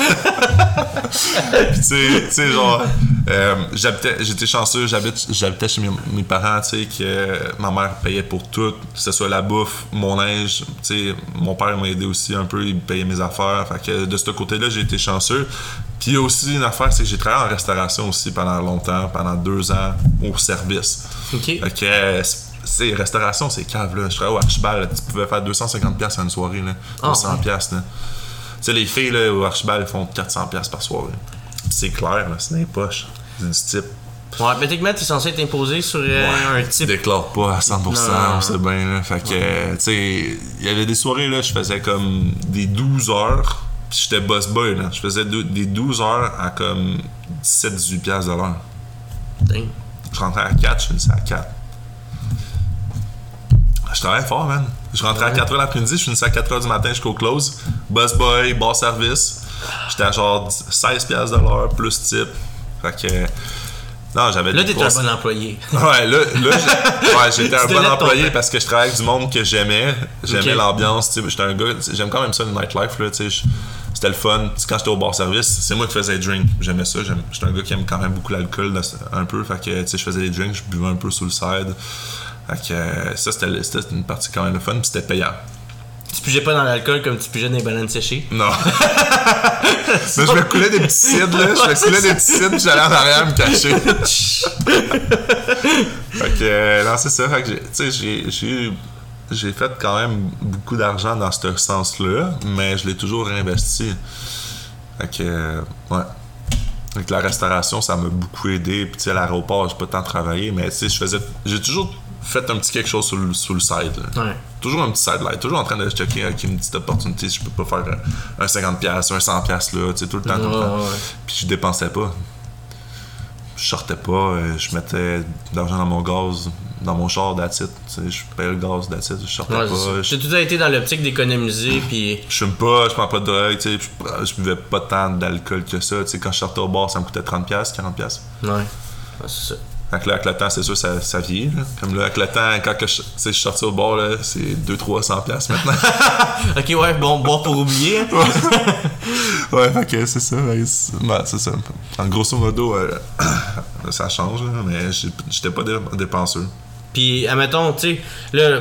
Puis tu sais genre euh, j'habitais j'étais chanceux j'habite j'habitais chez mes, mes parents tu sais que ma mère payait pour tout que ce soit la bouffe mon linge tu sais mon père m'a aidé aussi un peu il payait mes affaires fait que de ce côté là j'ai été chanceux puis aussi une affaire, c'est que j'ai travaillé en restauration aussi pendant longtemps, pendant deux ans, au service. Ok. Fait que, euh, c'est restauration, c'est cave, là. Je travaillais au Archibald, là, tu pouvais faire 250$ piastres à une soirée, là. Ah, 200$, piastres, là. Tu sais, les filles, là, au Archibald, font 400$ piastres par soirée. C'est clair, là, c'est les poches. C'est du type. Ouais, mais techniquement, t'es censé être imposé sur euh, un Tu type. déclares pas à 100%, Non, non, on sait bien, là. Fait que, euh, tu sais, il y avait des soirées, là, je faisais comme des 12 heures. Puis j'étais boss boy, là. Je faisais des 12 heures à comme 17-18$ piastres de l'heure. Je rentrais à 4, je finissais à 4. Je travaillais fort, man. Je rentrais à 4 h l'après-midi, je finissais à 4 h du matin jusqu'au close. Boss boy, bar service. J'étais à genre 10 16 piastres de l'heure, plus type. Fait que. Non, j'avais Là, t'es un bon employé. Ouais, là, là ouais, j'étais un bon employé parce que je travaillais avec du monde que j'aimais. J'aimais l'ambiance. J'étais un gars, j'aime quand même ça, le nightlife, là, C'était le fun. Quand j'étais au bar service, c'est moi qui faisais les drinks. J'aimais ça. J'étais un gars qui aime quand même beaucoup l'alcool, un peu. Fait que, je faisais les drinks, je buvais un peu sur le side. Fait que, euh, ça, c'était c'était une partie quand même le fun, puis c'était payant. Tu pigeais pas dans l'alcool comme tu pigeais dans les bananes séchées? Non. Mais je me coulais des petits cides, là. Je me coulais des petits cides, puis j'allais en arrière me cacher. fait que, euh, non, c'est ça. Fait que, j'ai- tu sais, j'ai- j'ai j'ai fait quand même beaucoup d'argent dans ce sens-là, mais je l'ai toujours réinvesti. Fait que, euh, ouais. Avec la restauration, ça m'a beaucoup aidé. Puis, tu sais, à l'aéroport, j'ai pas tant travaillé, mais, tu sais, je faisais. J'ai toujours fait un petit quelque chose sur le, sur le side. Ouais. Toujours un petit sidelight, toujours en train de checker avec une petite opportunité si je peux pas faire un, un 50$, un 100$ là, tu sais, tout le temps, tout le temps. Puis je dépensais pas. Je sortais pas, euh, je mettais de l'argent dans mon gaz, dans mon char, sais, je payais le gaz, it, je sortais Ouais, pas. J'ai tout été dans l'optique d'économiser, puis. je fume pas, je prends pas de drogue, tu sais, je, je buvais pas tant d'alcool que ça. Tu sais, quand je sortais au bar, ça me coûtait 30$, 40$. Ouais. Ouais, c'est ça. Fait que là, avec le temps, c'est sûr, ça, ça vieillit. là. Comme là, avec le temps, quand que je, je suis sorti au là, c'est 200-300$ maintenant. Ok, ouais, bon, boire pour oublier. Ouais, que c'est ça. ouais, c'est ça. En grosso modo, euh, ça change, là, mais j'étais pas dé- dépenseux. Puis, admettons, tu sais, là,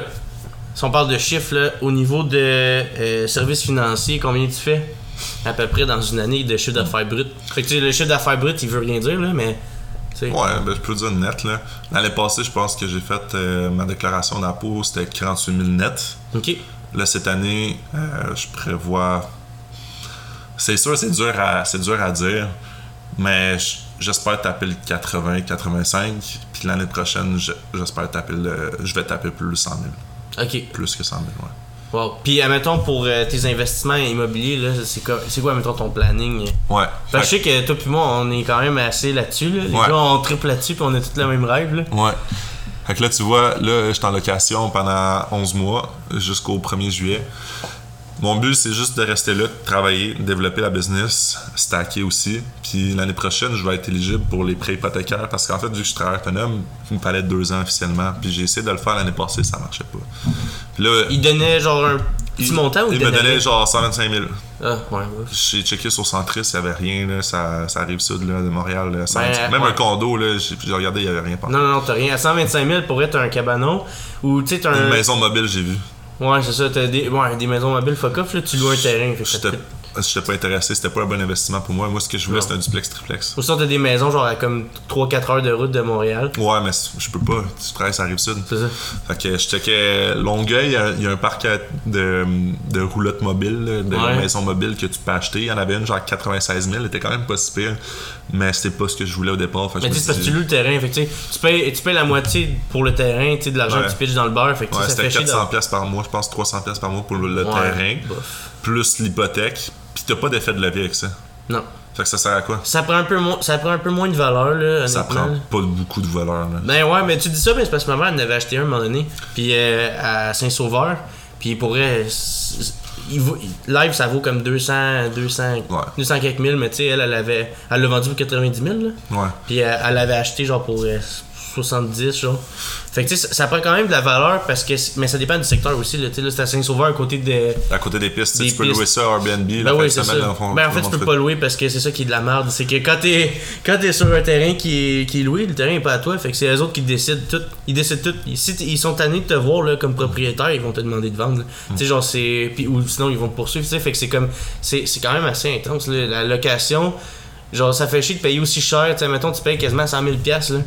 si on parle de chiffres, là, au niveau de euh, services financiers, combien tu fais à peu près dans une année de chiffre d'affaires brut? Fait que, le chiffre d'affaires brut, il veut rien dire, là, mais. Ouais, ben, je peux dire net. là. L'année passée, je pense que j'ai fait euh, ma déclaration d'impôt, c'était 48 000 net. Ok. Là, cette année, euh, je prévois. C'est sûr, c'est dur, à, c'est dur à dire, mais j'espère taper le 80, 85. Puis l'année prochaine, je- j'espère taper le. Je vais taper plus de 100 000. Ok. Plus que 100 000, ouais. Wow. Puis, admettons, pour euh, tes investissements immobiliers, là, c'est quoi, c'est quoi, admettons, ton planning? Ouais. Parce que Fait je sais que toi puis moi, on est quand même assez là-dessus. Là. Les Ouais. gars, on triple là-dessus puis on a tous le même rêve. Là. Ouais. Fait que là, tu vois, là, j'étais en location pendant 11 mois, jusqu'au 1er juillet. Mon but, c'est juste de rester là, de travailler, de développer la business, stacker aussi. Puis l'année prochaine, je vais être éligible pour les prêts hypothécaires parce qu'en fait, vu que je suis travailleur autonome, il me fallait deux ans officiellement. Puis j'ai essayé de le faire l'année passée, ça marchait pas. Puis là, Il donnait genre un petit il- montant ou il me donnait genre 125 000. Ah, ouais, ouais. J'ai checké sur Centris, il n'y avait rien, là, ça, ça arrive sud là, de Montréal. là, 125. Ben, Même ouais. un condo, là, j'ai regardé, il n'y avait rien. Non, non, non, t'as rien. À 125 000, pour être un cabanon ou tu sais, Une un. maison mobile, j'ai vu. Ouais, c'est ça, t'as des, ouais, des maisons mobiles fuck off, là, tu loues un terrain. Fait J'étais pas intéressé, c'était pas un bon investissement pour moi. Moi, ce que je voulais, c'était un duplex triplex. Ou sinon, t'as des maisons genre à comme 3-4 heures de route de Montréal. Ouais, mais je peux pas. Tu travailles, ça arrive sud. C'est ça. Fait que je checkais Longueuil, il y a- il y, a un parc à- de, de roulottes mobiles, là, de Ouais. maisons mobiles que tu peux acheter. Il y en avait une genre 96 000, elle était quand même pas si pire, mais c'était pas ce que je voulais au départ. Fait Mais tu sais, parce que tu loues le terrain. Fait que tu payes, tu payes la moitié pour le terrain, de l'argent Ouais. que tu pitches dans le beurre. Fait que Ouais, c'était chier. 400 de- pièces par mois, je pense 300 pièces par mois pour le, Ouais, terrain, bof. plus l'hypothèque, puis t'as pas d'effet de levier avec ça. Non. Fait que ça sert à quoi? Ça prend un peu, moins, ça prend un peu moins de valeur, là, Ça prend pas beaucoup de valeur. Là. Ben ouais, mais tu dis ça, mais c'est parce que ma mère en avait acheté un à un moment donné. Puis euh, à Saint-Sauveur. Puis pour vrai, c'est- il live ça vaut comme 200, 200, Ouais. 200 quelques mille, mais tu sais, elle, elle avait, elle l'a vendu pour 90 000. Là. Ouais. Puis elle l'avait acheté genre pour euh, 70, genre. Fait que tu sais, ça, ça prend quand même de la valeur parce que. Mais ça dépend du secteur aussi, là. Tu sais, là, c'est à Saint-Sauveur à côté de. À côté des pistes, tu sais, Des tu peux pistes. louer ça à Airbnb, Ben fin oui, ça. semaine, dans le fond, Ben en fait, tu peux pas louer parce que c'est ça qui est de la merde. C'est que quand t'es quand t'es sur un terrain qui est, qui est loué, le terrain est pas à toi. Fait que c'est eux autres qui décident tout. Ils décident tout. Si ils sont tannés de te voir là, comme propriétaire, ils vont te demander de vendre. là. Tu sais, genre, c'est. Puis, ou sinon, ils vont te poursuivre. Tu sais, fait que c'est comme. C'est c'est quand même assez intense. là. La location. Genre, ça fait chier de payer aussi cher. Tu sais, mettons, tu payes quasiment 100 000 piastres, là.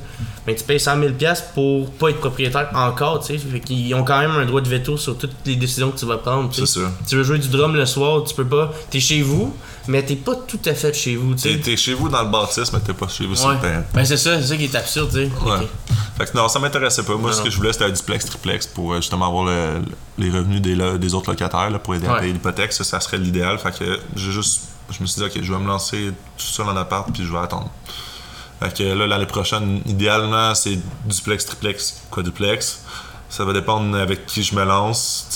Mais tu payes 100 000 piastres pour pas être propriétaire encore, tu sais. Fait qu'ils ont quand même un droit de veto sur toutes les décisions que tu vas prendre, tu sais. C'est sûr. Tu veux jouer du drum le soir, tu peux pas. T'es chez vous, mais t'es pas tout à fait chez vous, tu T'es sais. t'es chez vous dans le bâtisse, mais t'es pas chez vous sur Ouais. le terrain. Ben c'est ça, c'est ça qui est absurde, tu sais. Ouais. Ok. Fait que non, ça m'intéressait pas. Moi, Non, ce que je voulais, c'était un duplex, triplex pour euh, justement avoir le- les revenus des, autres locataires là, pour aider à Ouais. payer l'hypothèque. Ça, ça serait l'idéal. Fait que j'ai juste. Je me suis dit, ok, je vais me lancer tout seul en appart, puis je vais attendre. Fait que là, l'année prochaine, idéalement, c'est duplex, triplex, quadruplex. Ça va dépendre avec qui je me lance.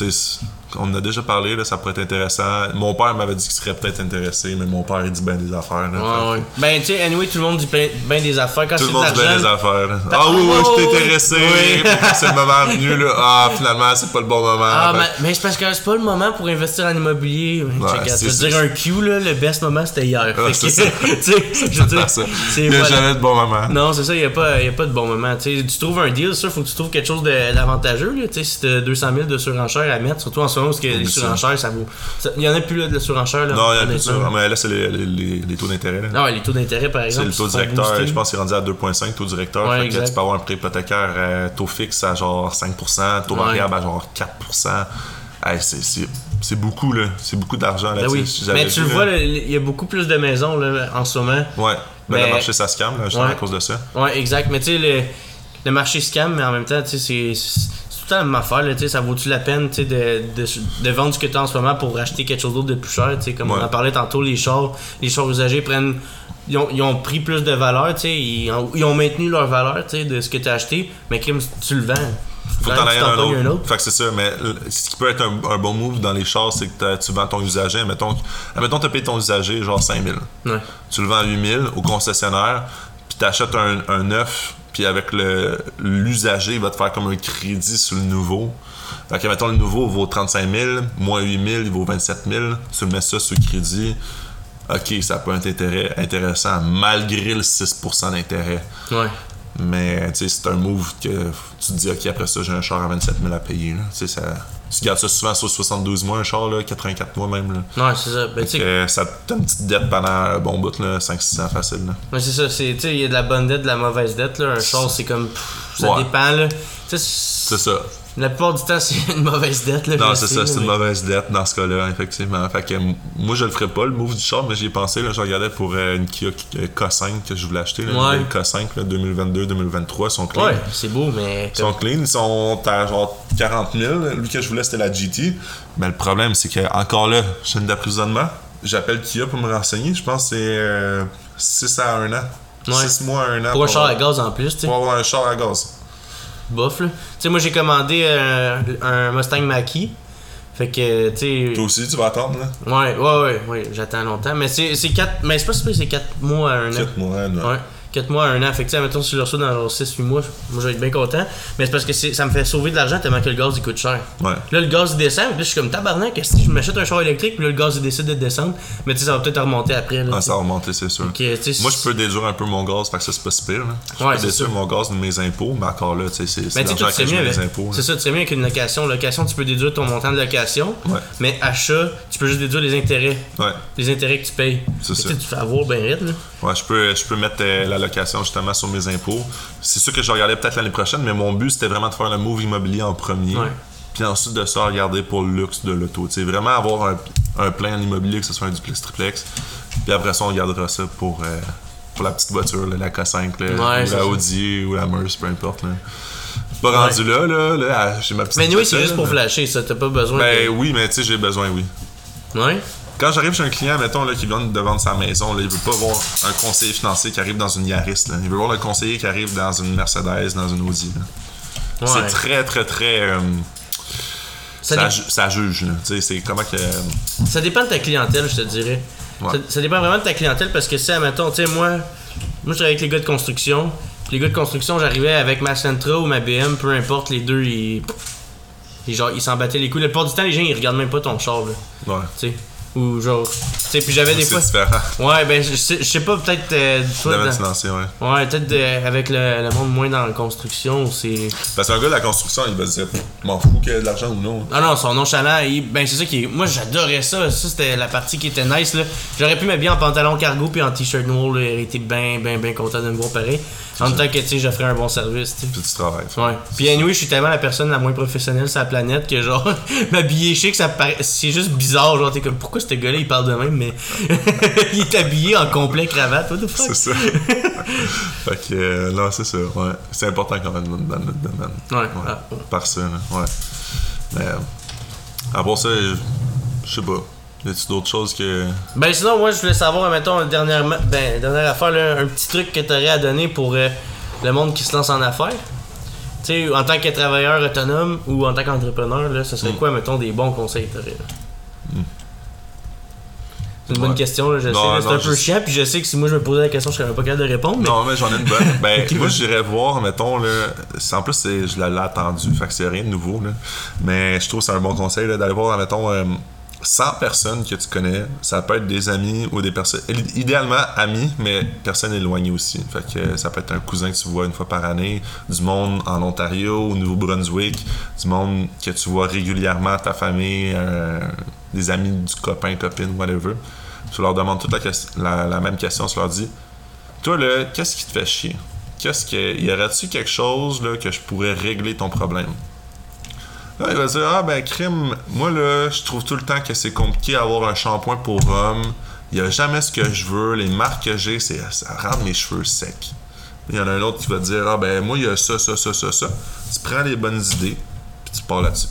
On en a déjà parlé, là, ça pourrait être intéressant. Mon père m'avait dit qu'il serait peut-être intéressé, mais mon père, il dit ben des affaires. là. Fait que- Ouais, ouais. Ben, tu sais, anyway, tout le monde dit ben des affaires. Quand tout c'est le de monde dit bien l'argent. des affaires. là. Ah oui, oui, Oh, je suis oh, intéressé. oui. c'est le moment venu, là. Ah, finalement, c'est pas le bon moment. Ah, Fait- mais, mais c'est parce que c'est pas le moment pour investir en immobilier. Ouais, Je veux dire, un Q, là, le best moment, c'était hier. Que, c'est ça. Il n'y a voilà. jamais de bon moment. Non, c'est ça, il n'y a, pas- y a pas de bon moment. Tu trouves un deal, ça, faut que tu trouves quelque chose d'avantageux. là. Tu sais, Si tu as 200 000 de surenchère à mettre, surtout en ce moment, parce que les surenchères, ça vaut. Il y en a plus là, de la surenchère. Là, Non, il y a plus de. Mais là, c'est les, les- les- les taux d'intérêt. Non, les taux d'intérêt, par C'est exemple. le taux directeur, je pense qu'il est rendu à 2,5 taux directeur. Ouais, fait que exact. tu peux avoir un prêt hypothécaire euh, taux fixe à genre 5%, taux Ouais. variable à genre 4%. Hey, c'est- c'est c'est beaucoup, là. C'est beaucoup d'argent, là. Ben oui. Mais tu vu, le vois, il y a beaucoup plus de maisons là, en ce moment. Ouais. Ben, Mais- le marché, ça se calme, là, justement, Ouais. à cause de ça. Ouais, exact. Mais tu sais, le, le marché scam, mais en même temps, tu sais, c'est. C'est tout le temps la même affaire, là, tu ça vaut-tu la peine tu de, de, de vendre ce que tu as en ce moment pour acheter quelque chose d'autre de plus cher, tu comme Ouais. on en parlait tantôt, les chars, les chars usagés prennent, ils ont, ils ont pris plus de valeur, tu ils ont, ils ont maintenu leur valeur, tu de ce que tu as acheté, mais comme tu le vends, Faut que t'en tu t'en un pognes autre. Fait que c'est ça, mais ce qui peut être un, un bon move dans les chars, c'est que tu vends ton usager. Mettons, admettons t'as payé ton usager genre 5000. Ouais. Tu le vends à 8000 au concessionnaire, puis t'achètes un, un neuf, puis avec le l'usager, il va te faire comme un crédit sur le nouveau. Fait que, mettons, le nouveau vaut 35 000, moins 8 000, il vaut 27 000. Tu mets ça sur crédit. OK, ça peut être intéressant malgré le 6% d'intérêt. Ouais. Mais tu sais, c'est un move que tu te dis, OK, après ça, j'ai un char à 27 000 à payer. Là. Tu sais, ça, tu gardes ça souvent sur 72 mois, un char, là, 84 mois même. Là. Ouais, c'est ça. Ben, tu sais, Fait que ça te une petite dette pendant un bon bout, là, 500-600 facile. Là. Ouais, c'est ça, c'est, tu sais, il y a de la bonne dette, de la mauvaise dette, là. Un char, c'est comme, pff, ça Ouais. dépend, là. C'est ça. La plupart du temps, c'est une mauvaise dette. Là, Non, c'est ça, c'est une mauvaise dette dans ce cas-là, effectivement. Fait que moi, je le ferais pas, le move du char, mais j'y ai pensé. Là, je regardais pour euh, une Kia euh, K5 que je voulais acheter. Là, Ouais. Une K5 là, 2022-2023, ils sont clean. Ouais, c'est beau, mais. Ils sont clean, ils sont à genre 40 000. Lui que je voulais, c'était la GT. Mais le problème, c'est que encore là, chaîne d'aprisonnement. J'appelle Kia pour me renseigner. Je pense que c'est 6 à 1 an. Ouais. 6 mois à 1 an. Pour un char à gaz en plus, tu sais. Pour avoir un char à gaz. Bof, là. Tu sais, moi, j'ai commandé euh, un Mustang Mach-E. Fait que, tu sais. Toi aussi, tu vas attendre, là? Ouais, ouais, ouais, ouais, j'attends longtemps. Mais c'est 4. Mais c'est pas super, c'est 4 mois à 1 an. 4 mois, non. Ouais, 4 mois à 1 an. Fait que, tu sais, mettons, si je le reçois dans 6-8 mois, moi, je vais être bien content. Mais c'est parce que ça me fait sauver de l'argent tellement que le gaz, il coûte cher. Ouais. Là, le gaz, il descend. Puis là, je suis comme tabarnak. Si je m'achète un char électrique, puis là, le gaz, il décide de descendre? Mais tu sais, ça va peut-être remonter après. Là, Ah, sais. ça va remonter, c'est sûr. Sais, Moi, je peux déduire un peu mon gaz, fait que ça, c'est pas si pire. Là. Je Ouais, peux déduire mon gaz de mes impôts, mais encore là, tu sais, c'est c'est Mais tu sais, toi, l'argent tu que je mieux mets impôts. C'est ça, tu serais mieux avec une location. Location, tu peux déduire ton montant de location. Ouais. Mais achat, tu peux juste déduire les intérêts. Ouais. Les intérêts que tu payes. C'est ça. tu sais, Tu fais avoir bien vite, là. Ouais, je peux, je peux mettre euh, la location justement sur mes impôts. C'est sûr que je regardais peut-être l'année prochaine, mais mon but c'était vraiment de faire le move immobilier en premier. Ouais. Puis ensuite de ça, regarder pour le luxe de l'auto. Vraiment avoir un, un plan en immobilier, que ce soit un duplex, triplex. Puis après ça, on gardera ça pour, euh, pour la petite voiture, là, la K5, là, Ouais, ou la. Audi, ou la Merce, peu importe. Là. Pas rendu là, là, là, j'ai ma petite Mais oui, c'est juste pour flasher, ça. T'as pas besoin Ben oui, mais tu sais, j'ai besoin, oui. Ouais? Quand j'arrive chez un client, mettons, là, qui vient de vendre sa maison, là, il veut pas voir un conseiller financier qui arrive dans une Yaris. Là. Il veut voir le conseiller qui arrive dans une Mercedes, dans une Audi. Ouais. C'est très, très, très. euh, Ça, ça, dé- ju- ça juge. c'est comment que. ça dépend de ta clientèle, je te dirais. Ouais. Ça, ça dépend vraiment de ta clientèle parce que si, admettons, tu sais, moi, moi, je travaille avec les gars de construction. Puis les gars de construction, j'arrivais avec ma Sentra ou ma BM, peu importe, les deux, ils. ils genre, ils s'en battaient les couilles. La plupart du temps, les gens, ils regardent même pas ton char, là. Ouais. Tu sais. Ou genre. Tu sais, puis j'avais des fois. différent. Ouais, ben, je sais, je sais pas, peut-être. euh, toi, Domaine dans- financier, ouais. Ouais, peut-être de- avec le, le monde moins dans la construction, c'est. Parce qu'un gars de la construction, il va se dire, m'en fous qu'il y ait de l'argent ou non. Ah non, son nonchalant, il- ben c'est ça qui est. Moi j'adorais ça, ça c'était la partie qui était nice là. J'aurais pu m'habiller en pantalon cargo puis en t-shirt noir, là, il été bien, bien, bien content de me voir pareil. En temps que tu sais, j'offrais un bon service, tu. Puis tu travailles. Ouais. Puis anyway, je suis tellement la personne la moins professionnelle sur la planète que genre m'habiller chic, ça paraît c'est juste bizarre, genre t'es comme pourquoi ce gars-là il parle de même mais il est habillé en complet cravate, what the fuck? C'est ça. fait que, euh, non, c'est ça, ouais. C'est important quand même dans notre domaine. Ouais. Ah, bon. Par ça, ouais. Mais, à part ça, je sais pas. Y a-tu d'autres choses que. Ben sinon, moi, je voulais savoir, mettons, dernièrement, ben, dernière affaire, là, un petit truc que tu aurais à donner pour euh, le monde qui se lance en affaires. Tu sais, en tant que travailleur autonome ou en tant qu'entrepreneur, là, ce serait Mm. quoi, mettons, des bons conseils que t'aurais, là? C'est une bonne question, là, je sais. Non, C'est un peu je- chiant, puis je sais que si moi je me posais la question, je serais pas capable de répondre, mais. Non, mais j'en ai une bonne. Ben, moi, j'irais voir, mettons, là. En plus, c'est- je l'ai attendu, fait que c'est rien de nouveau, là. Mais je trouve que c'est un bon conseil, là, d'aller voir, mettons, euh, 100 personnes que tu connais. Ça peut être des amis ou des personnes. Idéalement, amis, mais personnes éloignées aussi. Fait que ça peut être un cousin que tu vois une fois par année, du monde en Ontario, au Nouveau-Brunswick, du monde que tu vois régulièrement, ta famille, euh, des amis du copain, copine, whatever. Tu leur demandes toute la, la, la même question, tu leur dis toi, là, qu'est-ce qui te fait chier? Qu'est-ce que. Y aurait-tu quelque chose là, que je pourrais régler ton problème? Là, il va dire Ah, ben, crime, moi, là, je trouve tout le temps que c'est compliqué d'avoir un shampoing pour homme. Il n'y a jamais ce que je veux. Les marques que j'ai, c'est ça rend mes cheveux secs. Il y en a un autre qui va dire Ah, ben, moi, il y a ça, ça, ça, ça, ça. Tu prends les bonnes idées, puis tu pars là-dessus.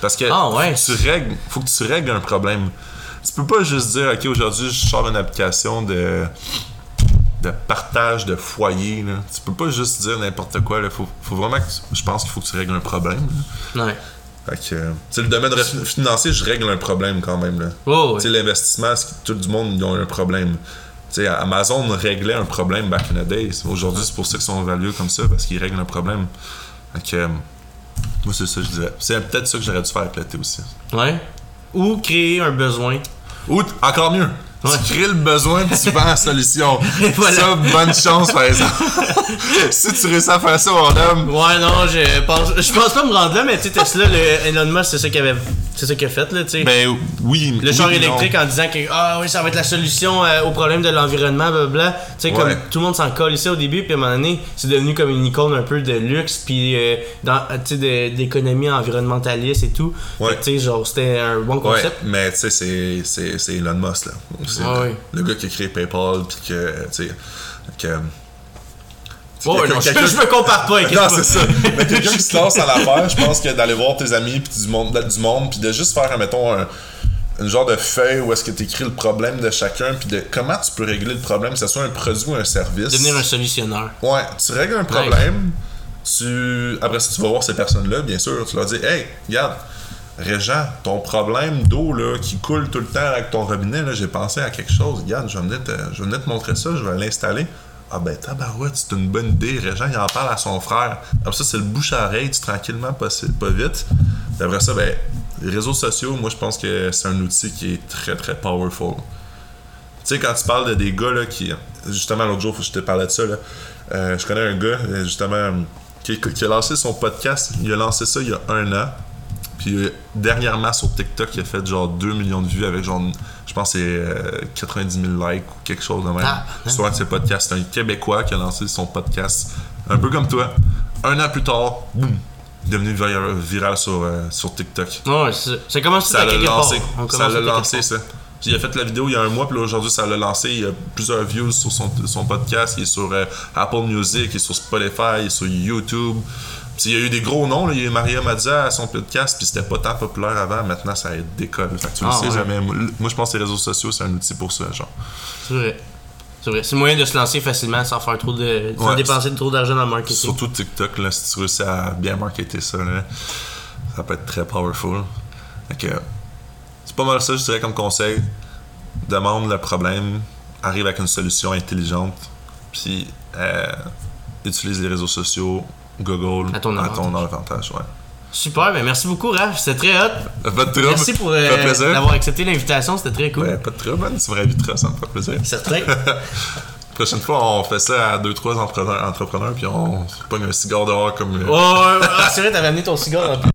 Parce que Ah, ouais. faut, que tu règles, faut que tu règles un problème. Tu peux pas juste dire Ok, aujourd'hui, je sors une application de de partage de foyer. Là. Tu peux pas juste dire n'importe quoi. Là. Faut, faut vraiment que je pense qu'il faut que tu règles un problème. là. Ouais. Fait que, euh, le domaine financier, je règle un problème quand même. Là. Oh, l'investissement, tout le monde ils ont un problème. Tu sais, Amazon réglait un problème back in the days. Aujourd'hui, c'est pour ça qu'ils sont valueux comme ça, parce qu'ils règlent un problème. Fait que, euh, moi, c'est ça que je dirais. C'est peut-être ça que j'aurais dû faire avec aussi. ouais. Ou créer un besoin. Ou, encore mieux, Ouais. Tu crées le besoin puis tu vends la solution. Voilà. Ça, bonne chance, par exemple. si tu réussis à faire ça, mon homme. Ouais, non, je pense, je pense pas me rendre là, mais tu sais, Tesla, le Elon Musk, c'est ça qu'il avait, c'est ça qu'il a fait, là, tu sais? Ben oui. le oui, char puis non. électrique en disant que ah oui ça va être la solution euh, au problème de l'environnement blablabla tu sais comme Ouais. tout le monde s'en colle ici au début puis à un moment donné c'est devenu comme une icône un peu de luxe puis euh, dans tu sais de- d'économie environnementaliste et tout Ouais. Tu sais genre c'était un bon Ouais, concept mais tu sais, c'est Elon Musk, là. C'est Ah le, oui. le gars qui a créé PayPal, puis que, tu sais, que... Non, je, me compare pas inquiète Non, c'est ça. Mais quelqu'un qui se lance à l'affaire, je pense que d'aller voir tes amis puis du monde, du monde, puis de juste faire, mettons, un, une genre de feuille où est-ce que tu écris le problème de chacun, puis de comment tu peux régler le problème, que ce soit un produit ou un service. devenir un solutionneur Ouais, tu règles un problème, tu après ça, tu vas voir ces personnes-là, bien sûr, tu leur dis Hey, regarde, Régent, ton problème d'eau qui coule tout le temps avec ton robinet, j'ai pensé à quelque chose. Regarde, je vais venir te, montrer ça, je vais l'installer. Ah ben tabarouette, c'est une bonne idée. Régent, il en parle à son frère. Après ça, c'est le bouche à oreille, tranquillement, pas, pas vite. Puis après ça, ben, les réseaux sociaux, moi je pense que c'est un outil qui est très très powerful. Tu sais, quand tu parles de des gars là, qui. Justement, l'autre jour, je te parlais de ça. Là. Euh, je connais un gars, justement, qui a lancé son podcast. Il a lancé ça il y a un an. Puis euh, dernièrement, sur TikTok, il a fait genre 2 millions de vues avec genre, je pense, c'est euh, 90 000 likes ou quelque chose de même. Ah, sur un de ses podcasts. C'est un Québécois qui a lancé son podcast. Un peu comme toi. Un an plus tard, boum, devenu viral, viral sur, euh, sur TikTok. ouais c'est ça ça l'a lancé. Ça l'a lancé, ça. Puis il a fait la vidéo il y a un mois, puis aujourd'hui, ça l'a lancé. Il y a plusieurs views sur son, son podcast. Il est sur euh, Apple Music, il est sur Spotify, il est sur YouTube. Puis il y a eu des gros noms. là. Il y a eu Maria Mazza à son podcast, puis c'était pas tant populaire avant. Maintenant, ça décolle. Fait que tu le Ah, sais ouais. jamais. Moi, moi, je pense que les réseaux sociaux, c'est un outil pour ça, genre. c'est vrai c'est vrai c'est le moyen de se lancer facilement sans faire trop de sans Ouais. dépenser trop d'argent dans le marketing Surtout TikTok, là, si tu réussis à bien marketer ça, là, ça peut être très powerful. Fait que, c'est pas mal ça, je dirais, comme conseil. Demande le problème, arrive avec une solution intelligente, puis euh, utilise les réseaux sociaux, Google À ton avantage. avantage, ouais. super ben merci beaucoup Raph c'était très hot Pas de trouble. merci pour euh, d'avoir accepté l'invitation c'était très cool Ouais, pas de trouble, man. Tu me réinviteras, ça me fait plaisir. certain Prochaine fois, on fait ça à deux, trois entrepreneurs, entrepreneurs puis on pogne un cigare dehors comme. Oh, ah, c'est vrai, t'avais amené ton cigare le